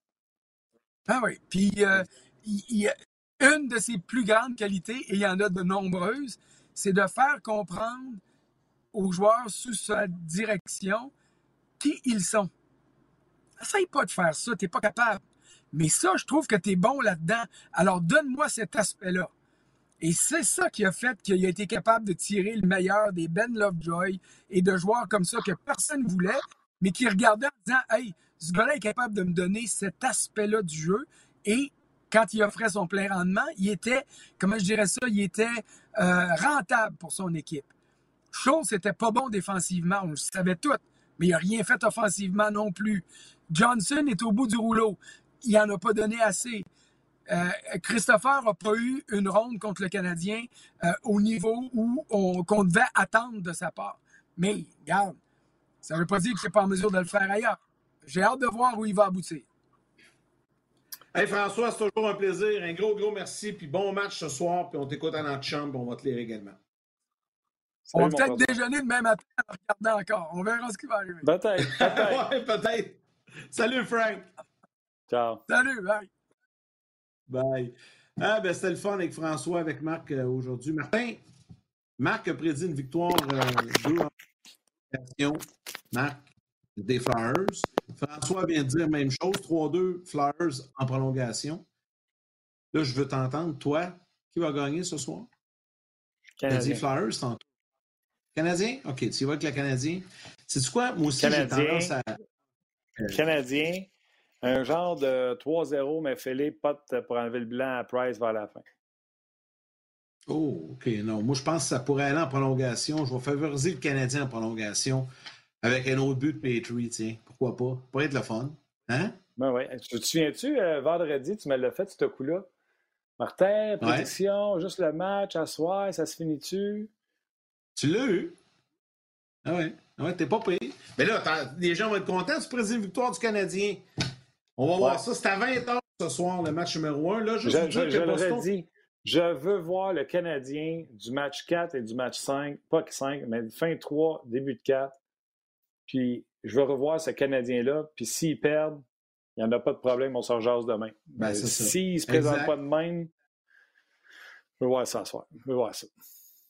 Ah oui. Puis, euh, il une de ses plus grandes qualités, et il y en a de nombreuses, c'est de faire comprendre aux joueurs sous sa direction qui ils sont. Essaye pas de faire ça, tu n'es pas capable. Mais ça, je trouve que tu es bon là-dedans. Alors, donne-moi cet aspect-là. Et c'est ça qui a fait qu'il a été capable de tirer le meilleur des Ben Lovejoy et de joueurs comme ça que personne ne voulait, mais qui regardaient en disant Hey, ce gars-là est capable de me donner cet aspect-là du jeu et quand il offrait son plein rendement, il était, comment je dirais ça, il était euh, rentable pour son équipe. Chose, c'était pas bon défensivement, on le savait tout, mais il n'a rien fait offensivement non plus. Johnson est au bout du rouleau. Il n'en a pas donné assez. Euh, Christopher n'a pas eu une ronde contre le Canadien euh, au niveau où on, qu'on devait attendre de sa part. Mais, regarde, ça ne veut pas dire qu'il n'est pas en mesure de le faire ailleurs. J'ai hâte de voir où il va aboutir. Hey François, c'est toujours un plaisir. Un gros, gros merci. Puis bon match ce soir. Puis on t'écoute à notre chambre. On va te lire également. on va peut-être déjeuner demain matin en regardant encore. On verra ce qui va arriver. Peut-être. Peut-être. ouais, peut-être. Salut, Frank. Ciao. Salut, bye. Bye. Ah, ben, c'était le fun avec François, avec Marc euh, aujourd'hui. Martin, Marc a prédit une victoire euh, 2 en Marc, des Flyers. François vient de dire la même chose, 3-2 Flyers en prolongation. Là, je veux t'entendre. Toi, qui va gagner ce soir? Canadien. Flyers tantôt. Canadien? OK, tu y vas avec le Canadien. C'est quoi? Moi aussi, j'ai tendance à. Canadien, un genre de 3-0, mais fais-les potes pour enlever le blanc à Price vers la fin. Oh, OK. Non, moi, je pense que ça pourrait aller en prolongation. Je vais favoriser le Canadien en prolongation avec un autre but de Petrie, tiens. Pourquoi pas? Ça pourrait être le fun. Hein? Ben oui. Tu te souviens-tu, euh, vendredi, tu me l'as fait, ce coup-là? Martin, prédiction, juste le match, à soir, ça se finit-tu? Tu l'as eu? Ah ouais. Ah ouais, t'es pas payé. Mais là, les gens vont être contents, tu prédis une victoire du Canadien. On va voir ça. C'est à 20h ce soir, le match numéro 1. Là, je, je, je, je dit. Je veux voir le Canadien du match 4 et du match 5, pas 5, mais fin 3, début de 4. Puis je veux revoir ce Canadien-là. Puis s'ils perdent, il n'y en a pas de problème, on s'en jase demain. Ben, s'ils ne se présentent pas de même, je veux voir ça ce soir. Je veux voir ça.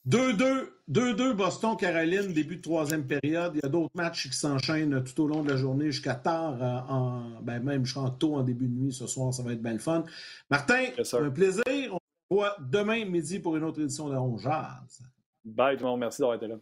2-2, Boston, Caroline, début de troisième période. Il y a d'autres matchs qui s'enchaînent tout au long de la journée jusqu'à tard, euh, en, ben même jusqu'en tôt en début de nuit ce soir. Ça va être bien le fun. Martin, un plaisir. On se voit demain midi pour une autre édition de On Bye tout le monde. Merci d'avoir été là.